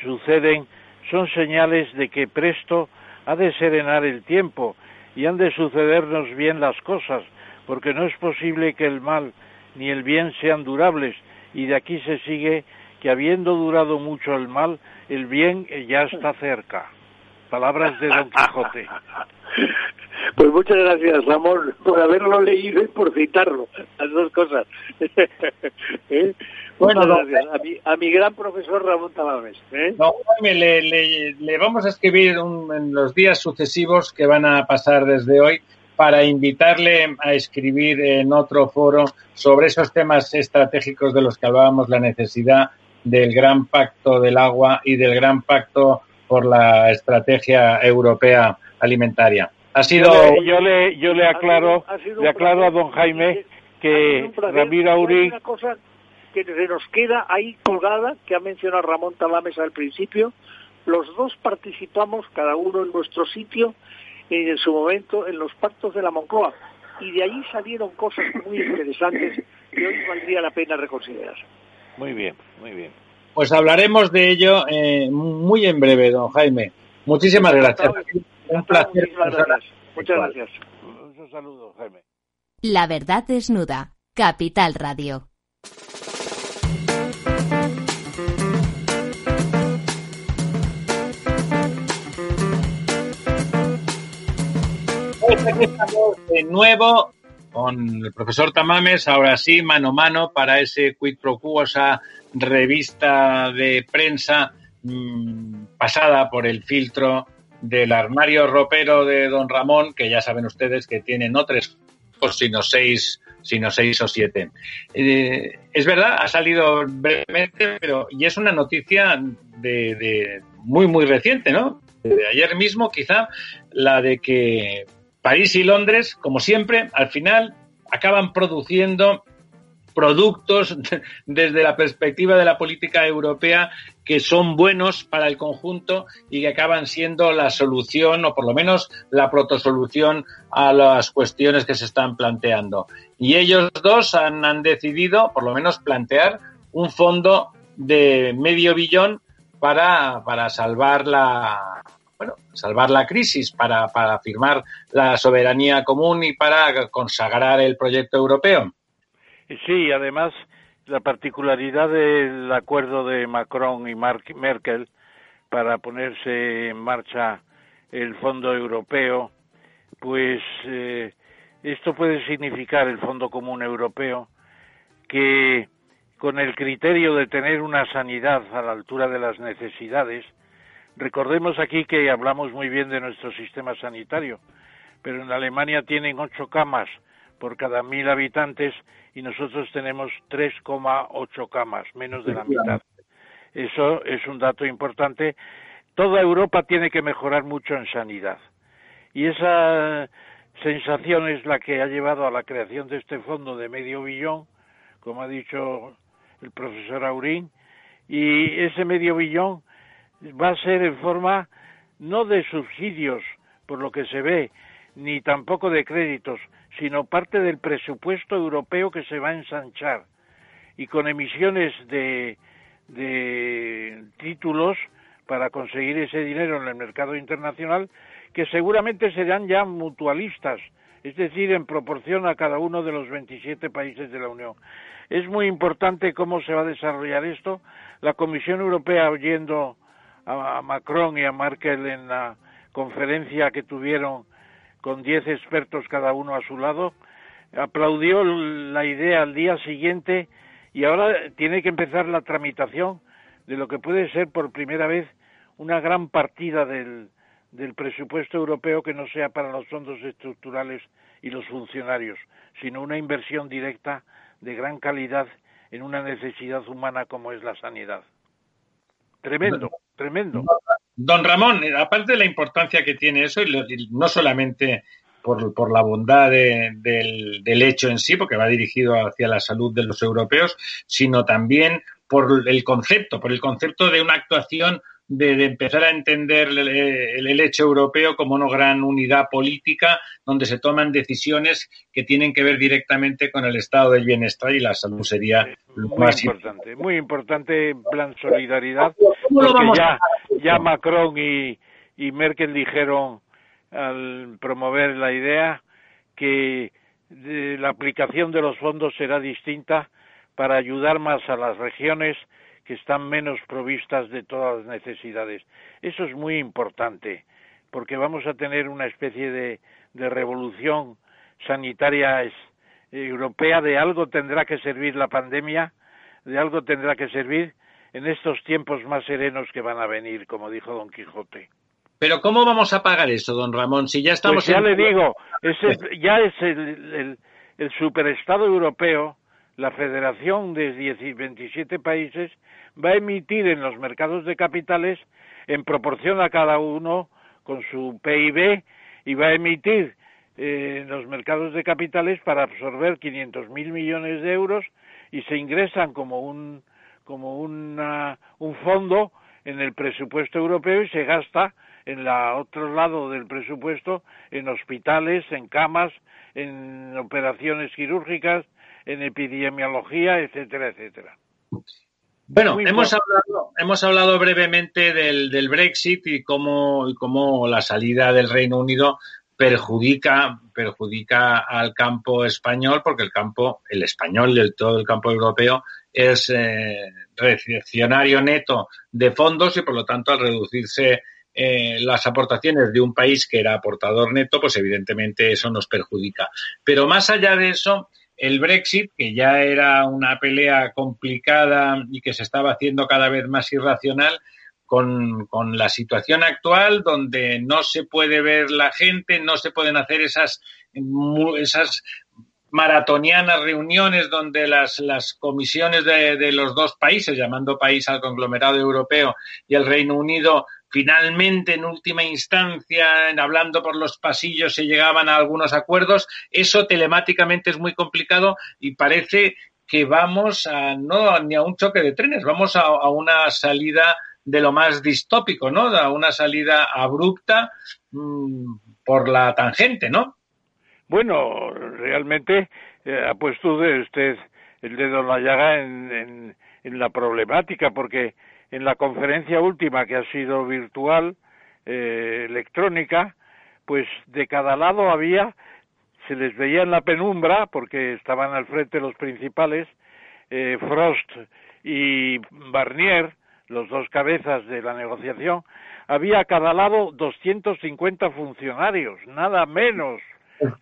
suceden son señales de que presto ha de serenar el tiempo y han de sucedernos bien las cosas, porque no es posible que el mal ni el bien sean durables, y de aquí se sigue que habiendo durado mucho el mal, el bien ya está cerca. Palabras de Don Quijote. [laughs] Pues muchas gracias, Ramón, por haberlo leído y por citarlo, las dos cosas. [laughs] ¿Eh? Bueno, gracias. A mi, gran profesor Ramón Tamames. ¿eh? le, vamos a escribir en los días sucesivos que van a pasar desde hoy para invitarle a escribir en otro foro sobre esos temas estratégicos de los que hablábamos, la necesidad del gran pacto del agua y del gran pacto por la estrategia europea alimentaria. Ha sido. Yo le, yo le, aclaro, le aclaro a don Jaime que Ramiro Aurín. Una cosa que se nos queda ahí colgada, que ha mencionado Ramón Talames al principio. Los dos participamos, cada uno en nuestro sitio, en su momento, en los pactos de la Moncloa. Y de ahí salieron cosas muy interesantes que hoy valdría la pena reconsiderar. Muy bien, muy bien. Pues hablaremos de ello eh, muy en breve, don Jaime. Muchísimas gracias. Un placer. Muchas gracias. Un saludo, Jaime. La verdad desnuda. Capital Radio. Estamos de nuevo con el profesor Tamames, ahora sí, mano a mano, para ese quid pro quo, esa revista de prensa mmm, pasada por el filtro del armario ropero de don Ramón, que ya saben ustedes que tiene no tres, sino seis, sino seis o siete. Eh, es verdad, ha salido brevemente, pero y es una noticia de, de muy, muy reciente, ¿no? De ayer mismo, quizá, la de que París y Londres, como siempre, al final acaban produciendo productos [laughs] desde la perspectiva de la política europea que son buenos para el conjunto y que acaban siendo la solución o por lo menos la protosolución a las cuestiones que se están planteando. Y ellos dos han, han decidido por lo menos plantear un fondo de medio billón para, para salvar la, bueno, salvar la crisis, para, para firmar la soberanía común y para consagrar el proyecto europeo. Sí, además la particularidad del acuerdo de Macron y Merkel para ponerse en marcha el Fondo Europeo, pues eh, esto puede significar el Fondo Común Europeo que con el criterio de tener una sanidad a la altura de las necesidades, Recordemos aquí que hablamos muy bien de nuestro sistema sanitario, pero en Alemania tienen ocho camas por cada mil habitantes y nosotros tenemos 3,8 camas, menos de la mitad. Eso es un dato importante. Toda Europa tiene que mejorar mucho en sanidad. Y esa sensación es la que ha llevado a la creación de este fondo de medio billón, como ha dicho el profesor Aurín, y ese medio billón va a ser en forma no de subsidios, por lo que se ve, ni tampoco de créditos, sino parte del presupuesto europeo que se va a ensanchar y con emisiones de, de títulos para conseguir ese dinero en el mercado internacional que seguramente serán ya mutualistas, es decir, en proporción a cada uno de los 27 países de la Unión. Es muy importante cómo se va a desarrollar esto. La Comisión Europea, oyendo a Macron y a Merkel en la conferencia que tuvieron con diez expertos cada uno a su lado, aplaudió la idea al día siguiente y ahora tiene que empezar la tramitación de lo que puede ser por primera vez una gran partida del, del presupuesto europeo que no sea para los fondos estructurales y los funcionarios, sino una inversión directa de gran calidad en una necesidad humana como es la sanidad. Tremendo. Tremendo. Don Ramón, aparte de la importancia que tiene eso, y no solamente por, por la bondad de, del, del hecho en sí, porque va dirigido hacia la salud de los europeos, sino también por el concepto, por el concepto de una actuación de, de, empezar a entender el, el, hecho europeo como una gran unidad política donde se toman decisiones que tienen que ver directamente con el estado del bienestar y la salud sería lo muy más importante. Muy importante plan solidaridad, porque ya, ya Macron y, y Merkel dijeron al promover la idea que la aplicación de los fondos será distinta para ayudar más a las regiones que están menos provistas de todas las necesidades. Eso es muy importante, porque vamos a tener una especie de, de revolución sanitaria es, europea. De algo tendrá que servir la pandemia, de algo tendrá que servir en estos tiempos más serenos que van a venir, como dijo Don Quijote. Pero ¿cómo vamos a pagar eso, don Ramón? Si ya estamos... Pues ya en... le digo, ya es el, el, superestado europeo, la federación de 27 países, va a emitir en los mercados de capitales, en proporción a cada uno con su PIB, y va a emitir eh, en los mercados de capitales para absorber 500.000 millones de euros y se ingresan como un como una, un fondo en el presupuesto europeo y se gasta en el otro lado del presupuesto en hospitales, en camas, en operaciones quirúrgicas, en epidemiología, etcétera, etcétera. Bueno, hemos hablado, hemos hablado brevemente del, del Brexit y cómo, y cómo la salida del Reino Unido perjudica, perjudica al campo español, porque el campo, el español del todo el campo europeo, es eh, recepcionario neto de fondos y por lo tanto al reducirse eh, las aportaciones de un país que era aportador neto, pues evidentemente eso nos perjudica. Pero más allá de eso, el Brexit, que ya era una pelea complicada y que se estaba haciendo cada vez más irracional, con, con, la situación actual donde no se puede ver la gente, no se pueden hacer esas, esas maratonianas reuniones donde las, las comisiones de, de, los dos países, llamando país al conglomerado europeo y el Reino Unido, finalmente en última instancia, en, hablando por los pasillos, se llegaban a algunos acuerdos. Eso telemáticamente es muy complicado y parece que vamos a no ni a un choque de trenes, vamos a, a una salida de lo más distópico, ¿no? Da una salida abrupta mmm, por la tangente, ¿no? Bueno, realmente eh, ha puesto usted el dedo en la llaga en, en, en, la problemática, porque en la conferencia última, que ha sido virtual, eh, electrónica, pues de cada lado había, se les veía en la penumbra, porque estaban al frente los principales, eh, Frost y Barnier, los dos cabezas de la negociación, había a cada lado 250 funcionarios, nada menos,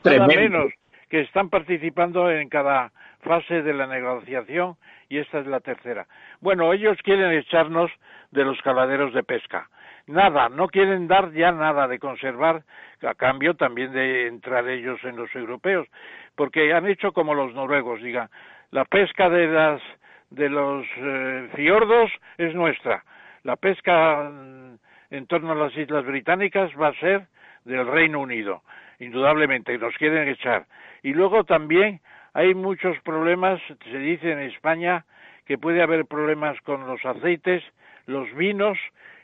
nada menos, que están participando en cada fase de la negociación y esta es la tercera. Bueno, ellos quieren echarnos de los caladeros de pesca. Nada, no quieren dar ya nada de conservar, a cambio también de entrar ellos en los europeos, porque han hecho como los noruegos, diga, la pesca de las de los eh, fiordos es nuestra. La pesca mm, en torno a las Islas Británicas va a ser del Reino Unido, indudablemente, nos quieren echar. Y luego también hay muchos problemas, se dice en España que puede haber problemas con los aceites, los vinos,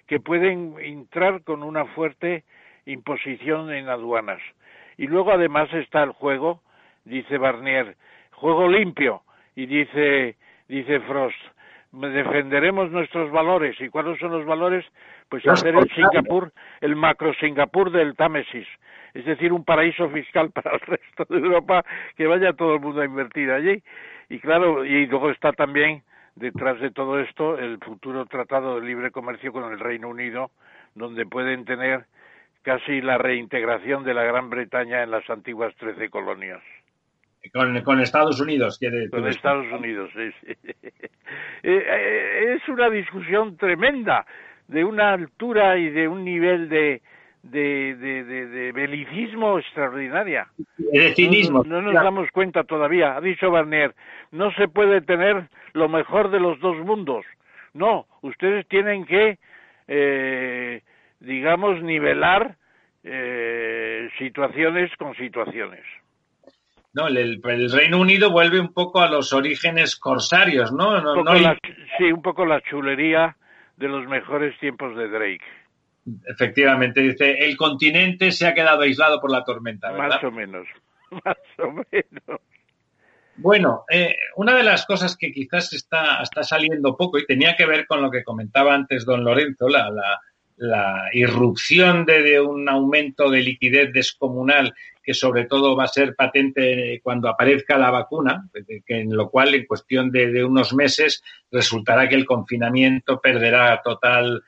que pueden entrar con una fuerte imposición en aduanas. Y luego además está el juego, dice Barnier, juego limpio, y dice dice Frost, defenderemos nuestros valores. ¿Y cuáles son los valores? Pues hacer el Singapur, el macro Singapur del Támesis, es decir, un paraíso fiscal [laughs] para el resto de Europa, que vaya todo el mundo a invertir allí. Y claro, y luego está también detrás de todo esto el futuro tratado de libre comercio con el Reino Unido, donde pueden tener casi la reintegración de la Gran Bretaña en las antiguas trece colonias. Con, Estados Unidos, quiere Con Estados Unidos, sí, [laughs] eh, eh, es una discusión tremenda, de una altura y de un nivel de, de, de, belicismo extraordinaria. De cinismo. No, nos damos cuenta todavía. Ha dicho Barnier, no se puede tener lo mejor de los dos mundos. No, ustedes tienen que, eh, digamos, nivelar situaciones con situaciones. No, el, Reino Unido vuelve un poco a los orígenes corsarios, ¿no? sí, un poco la chulería de los mejores tiempos de Drake. Efectivamente, dice, el continente se ha quedado aislado por la tormenta, ¿verdad? Más o menos, [laughs] más o menos. Bueno, eh, una de las cosas que quizás está, está saliendo poco y tenía que ver con lo que comentaba antes don Lorenzo, la, la, la irrupción de, de, un aumento de liquidez descomunal sobre todo va a ser patente cuando aparezca la vacuna, en lo cual en cuestión de, de unos meses resultará que el confinamiento perderá total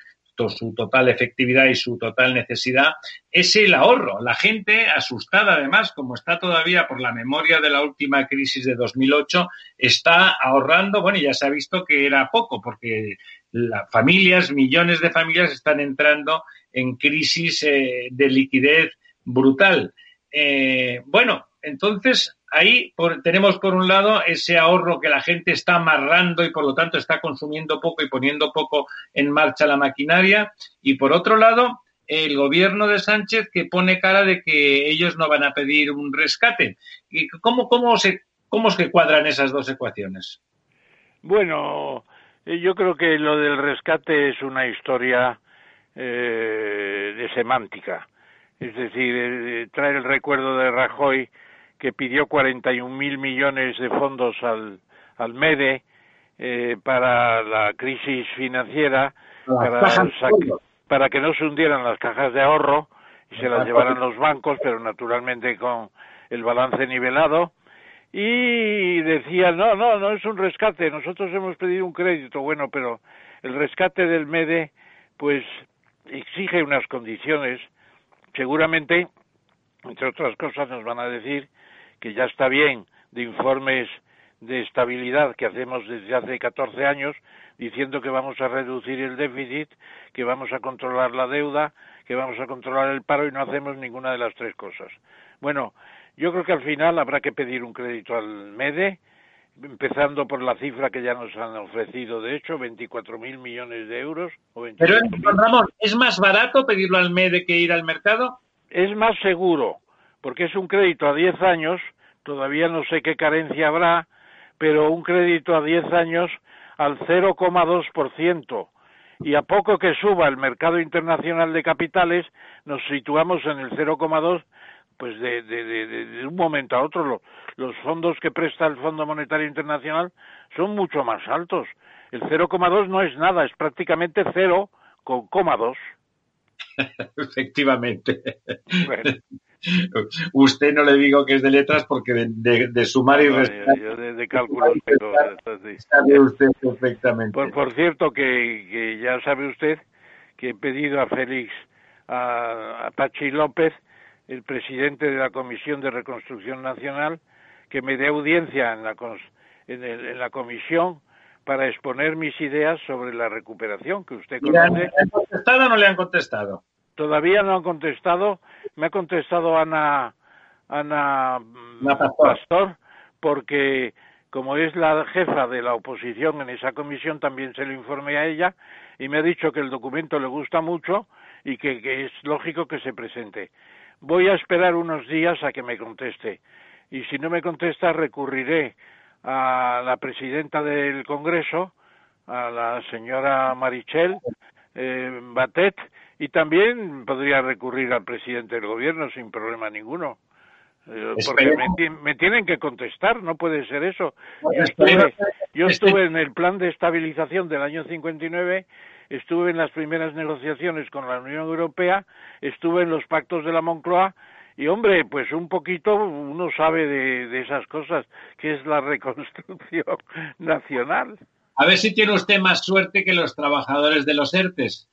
su total efectividad y su total necesidad, es el ahorro. La gente, asustada además, como está todavía por la memoria de la última crisis de 2008, está ahorrando, bueno, ya se ha visto que era poco, porque las familias, millones de familias están entrando en crisis eh, de liquidez brutal. Eh, bueno, entonces ahí tenemos por un lado ese ahorro que la gente está amarrando y por lo tanto está consumiendo poco y poniendo poco en marcha la maquinaria. Y por otro lado, el gobierno de Sánchez que pone cara de que ellos no van a pedir un rescate. ¿Y cómo, cómo, se, cómo se cuadran esas dos ecuaciones? Bueno, eh, yo creo que lo del rescate es una historia eh, de semántica. Es decir, eh, trae el recuerdo de Rajoy que pidió 41 mil millones de fondos al, al MEDE eh, para la crisis financiera, para, para que no se hundieran las cajas de ahorro y se las llevaran los bancos, pero naturalmente con el balance nivelado. Y decía, no, no, no es un rescate, nosotros hemos pedido un crédito, bueno, pero el rescate del MEDE, pues exige unas condiciones, seguramente, entre otras cosas, nos van a decir que ya está bien de informes de estabilidad que hacemos desde hace 14 años, diciendo que vamos a reducir el déficit, que vamos a controlar la deuda, que vamos a controlar el paro y no hacemos ninguna de las tres cosas. Bueno, yo creo que al final habrá que pedir un crédito al MEDE, empezando por la cifra que ya nos han ofrecido, de hecho, 24.000 millones de euros. Pero, Ramón, ¿es más barato pedirlo al MEDE que ir al mercado? Es más seguro, porque es un crédito a 10 años, todavía no sé qué carencia habrá, pero un crédito a 10 años al 0,2%. Y a poco que suba el mercado internacional de capitales, nos situamos en el 0,2, pues de, de, un momento a otro. Los fondos que presta el Fondo Monetario Internacional son mucho más altos. El 0,2 no es nada, es prácticamente 0,2. [laughs] Efectivamente. [laughs] Usted no le digo que es de letras porque de, sumar y restar. Yo, de, cálculos [laughs] Sabe usted perfectamente. Por, cierto, que, ya sabe usted que he pedido a Félix, a, Pachi López, el presidente de la Comisión de Reconstrucción Nacional, que me dé audiencia en la, en, en la comisión para exponer mis ideas sobre la recuperación que usted conoce. ¿Le han contestado o no le han contestado? Todavía no han contestado. Me ha contestado Ana, Ana, Pastor. porque como es la jefa de la oposición en esa comisión, también se lo informé a ella y me ha dicho que el documento le gusta mucho y que, es lógico que se presente. Voy a esperar unos días a que me conteste y si no me contesta recurriré a la presidenta del Congreso, a la señora Marichel eh, Batet, y también podría recurrir al presidente del gobierno sin problema ninguno. Eh, porque me, tienen que contestar, no puede ser eso. Yo estuve, yo estuve en el plan de estabilización del año 59, estuve en las primeras negociaciones con la Unión Europea, estuve en los pactos de la Moncloa y hombre, pues un poquito uno sabe de, de esas cosas, que es la reconstrucción [laughs] nacional. A ver si tiene usted más suerte que los trabajadores de los ERTES.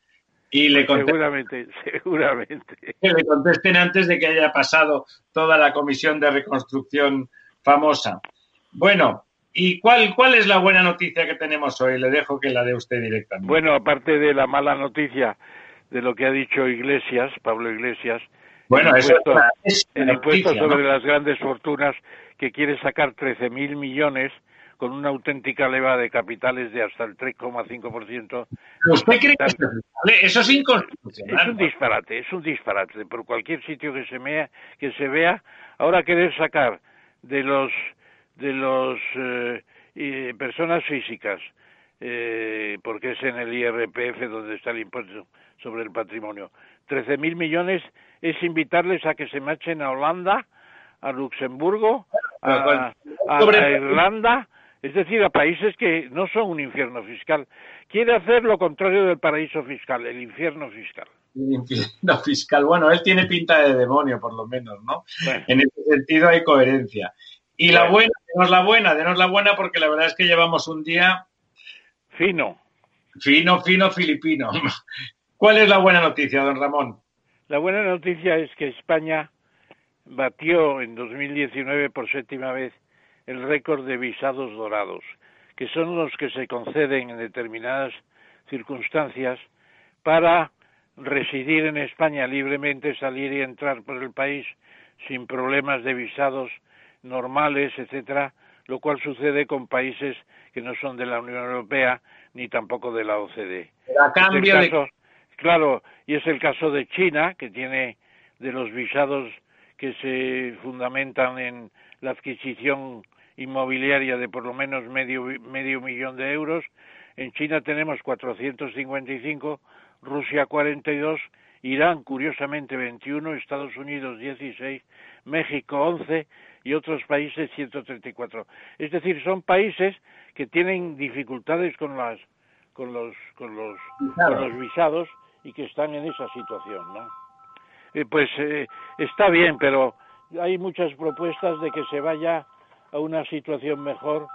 Y le seguramente, [laughs] seguramente. Que le contesten antes de que haya pasado toda la comisión de reconstrucción famosa. Bueno, ¿y cuál, cuál es la buena noticia que tenemos hoy? Le dejo que la dé usted directamente. Bueno, aparte de la mala noticia de lo que ha dicho Iglesias, Pablo Iglesias, bueno, el impuesto, es el impuesto sobre las grandes fortunas que quiere sacar 13.000 millones con una auténtica leva de capitales de hasta el 3,5%. ¿Usted cree que eso es inconstitucional? Es un disparate, es un disparate. Por cualquier sitio que se, vea, que se vea, ahora querer sacar de los de los eh, personas físicas, eh, porque es en el IRPF donde está el impuesto sobre el patrimonio, 13.000 millones es invitarles a que se marchen a Holanda, a Luxemburgo, a, a Irlanda, es decir, a países que no son un infierno fiscal. Quiere hacer lo contrario del paraíso fiscal, el infierno fiscal. El infierno fiscal. Bueno, él tiene pinta de demonio, por lo menos, ¿no? En ese sentido hay coherencia. Y la buena, denos la buena, denos la buena, porque la verdad es que llevamos un día. Fino. Fino, fino, filipino. ¿Cuál es la buena noticia, don Ramón? La buena noticia es que España batió en 2019 por séptima vez el récord de visados dorados, que son los que se conceden en determinadas circunstancias para residir en España libremente, salir y entrar por el país sin problemas de visados normales, etcétera, lo cual sucede con países que no son de la Unión Europea ni tampoco de la OCDE. Claro, y es el caso de China, que tiene de los visados que se fundamentan en la adquisición inmobiliaria de por lo menos medio, medio millón de euros. En China tenemos 455, Rusia 42, Irán curiosamente 21, Estados Unidos 16, México 11 y otros países 134. Es decir, son países que tienen dificultades con las con los con los, con los visados y que están en esa situación, ¿no? Eh, pues eh, está bien, pero hay muchas propuestas de que se vaya a una situación mejor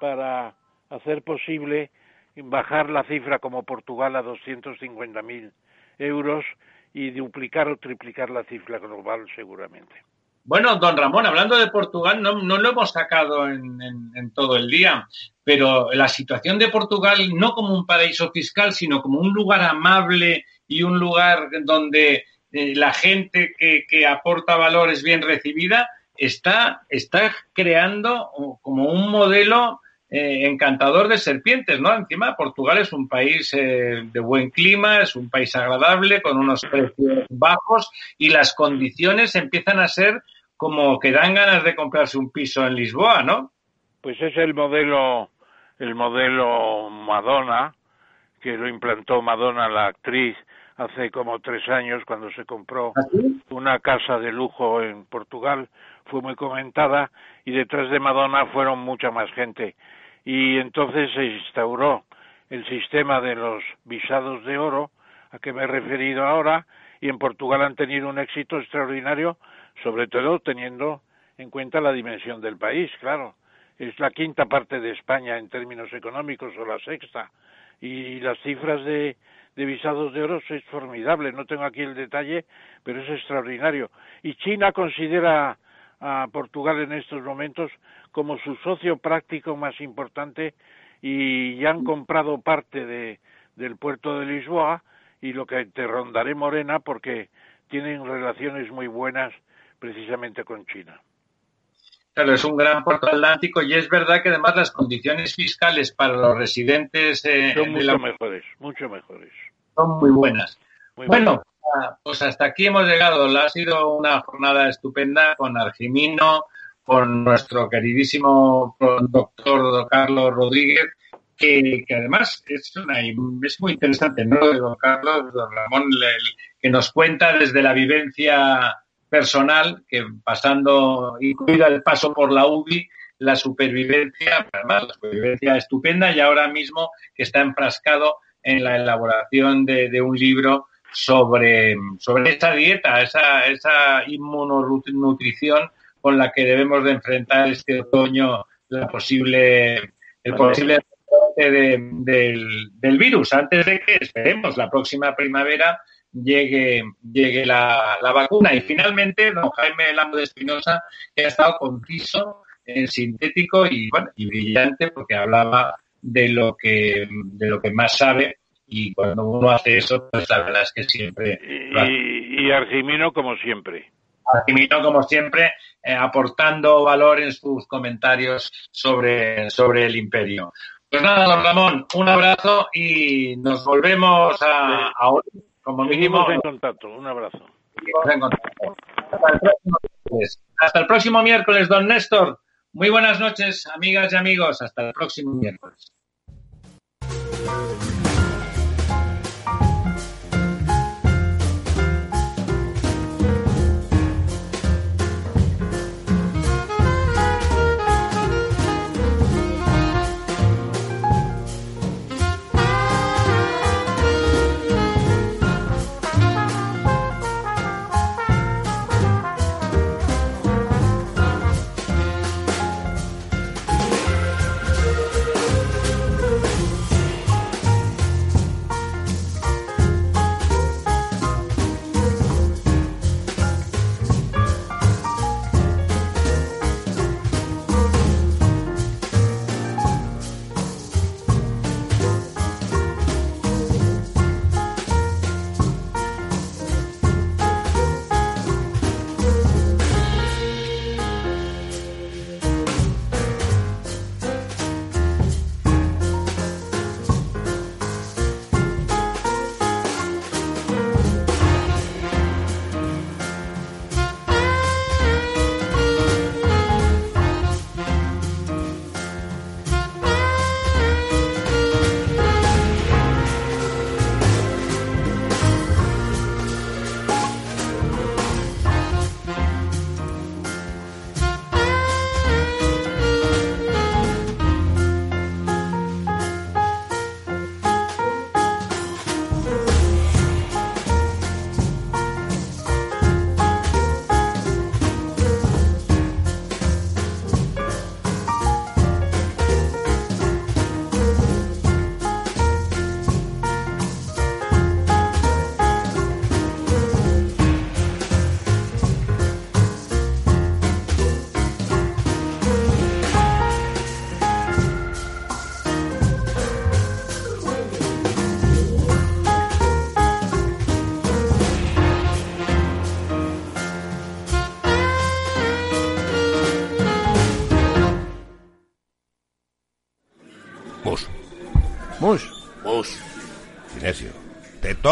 para hacer posible bajar la cifra como Portugal a 250.000 euros y duplicar o triplicar la cifra global seguramente. Bueno, don Ramón, hablando de Portugal, no, no lo hemos sacado en, todo el día, pero la situación de Portugal no como un paraíso fiscal, sino como un lugar amable y un lugar donde eh, la gente que, que, aporta valor es bien recibida, está, está creando como un modelo eh, encantador de serpientes, ¿no? Encima, Portugal es un país eh, de buen clima, es un país agradable, con unos precios bajos y las condiciones empiezan a ser como que dan ganas de comprarse un piso en Lisboa, ¿no? Pues es el modelo, el modelo Madonna, que lo implantó Madonna, la actriz, hace como tres años cuando se compró ¿Ah, una casa de lujo en Portugal, fue muy comentada y detrás de Madonna fueron mucha más gente. Y entonces se instauró el sistema de los visados de oro, a que me he referido ahora, y en Portugal han tenido un éxito extraordinario, sobre todo teniendo en cuenta la dimensión del país, claro. Es la quinta parte de España en términos económicos o la sexta. Y las cifras de, visados de oro es formidable. No tengo aquí el detalle, pero es extraordinario. Y China considera a Portugal en estos momentos como su socio práctico más importante y ya han comprado parte de, del puerto de Lisboa y lo que te rondaré Morena porque tienen relaciones muy buenas precisamente con China. Claro, es un gran puerto atlántico y es verdad que además las condiciones fiscales para los residentes eh, son mucho mejores, mucho mejores. Son muy buenas. bueno, pues hasta aquí hemos llegado. Ha sido una jornada estupenda con Argimino, con nuestro queridísimo doctor Carlos Rodríguez, que, además es, es muy interesante, ¿no? Don Carlos, don Ramón, que nos cuenta desde la vivencia personal, que pasando, incluida el paso por la UBI, la supervivencia, además la supervivencia estupenda y ahora mismo que está enfrascado en la elaboración de un libro sobre, sobre esa dieta, esa, esa inmunonutrición con la que debemos de enfrentar este otoño la posible, el posible del, del virus, antes de que esperemos la próxima primavera llegue, llegue la, la vacuna. Y finalmente, don Jaime Lamo de Espinosa, que ha estado conciso, en sintético y, bueno, y brillante, porque hablaba de lo que, de lo que más sabe y cuando uno hace eso, pues la verdad es que siempre... Y, y Argimino como siempre. Argimino como siempre, eh, aportando valor en sus comentarios sobre, sobre el imperio. Pues nada, don Ramón, un abrazo y nos volvemos a, a hoy, como mínimo. en contacto, un abrazo. En contacto. Hasta, el próximo, Hasta el próximo miércoles, don Néstor. Muy buenas noches, amigas y amigos. Hasta el próximo miércoles.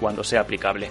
cuando sea aplicable.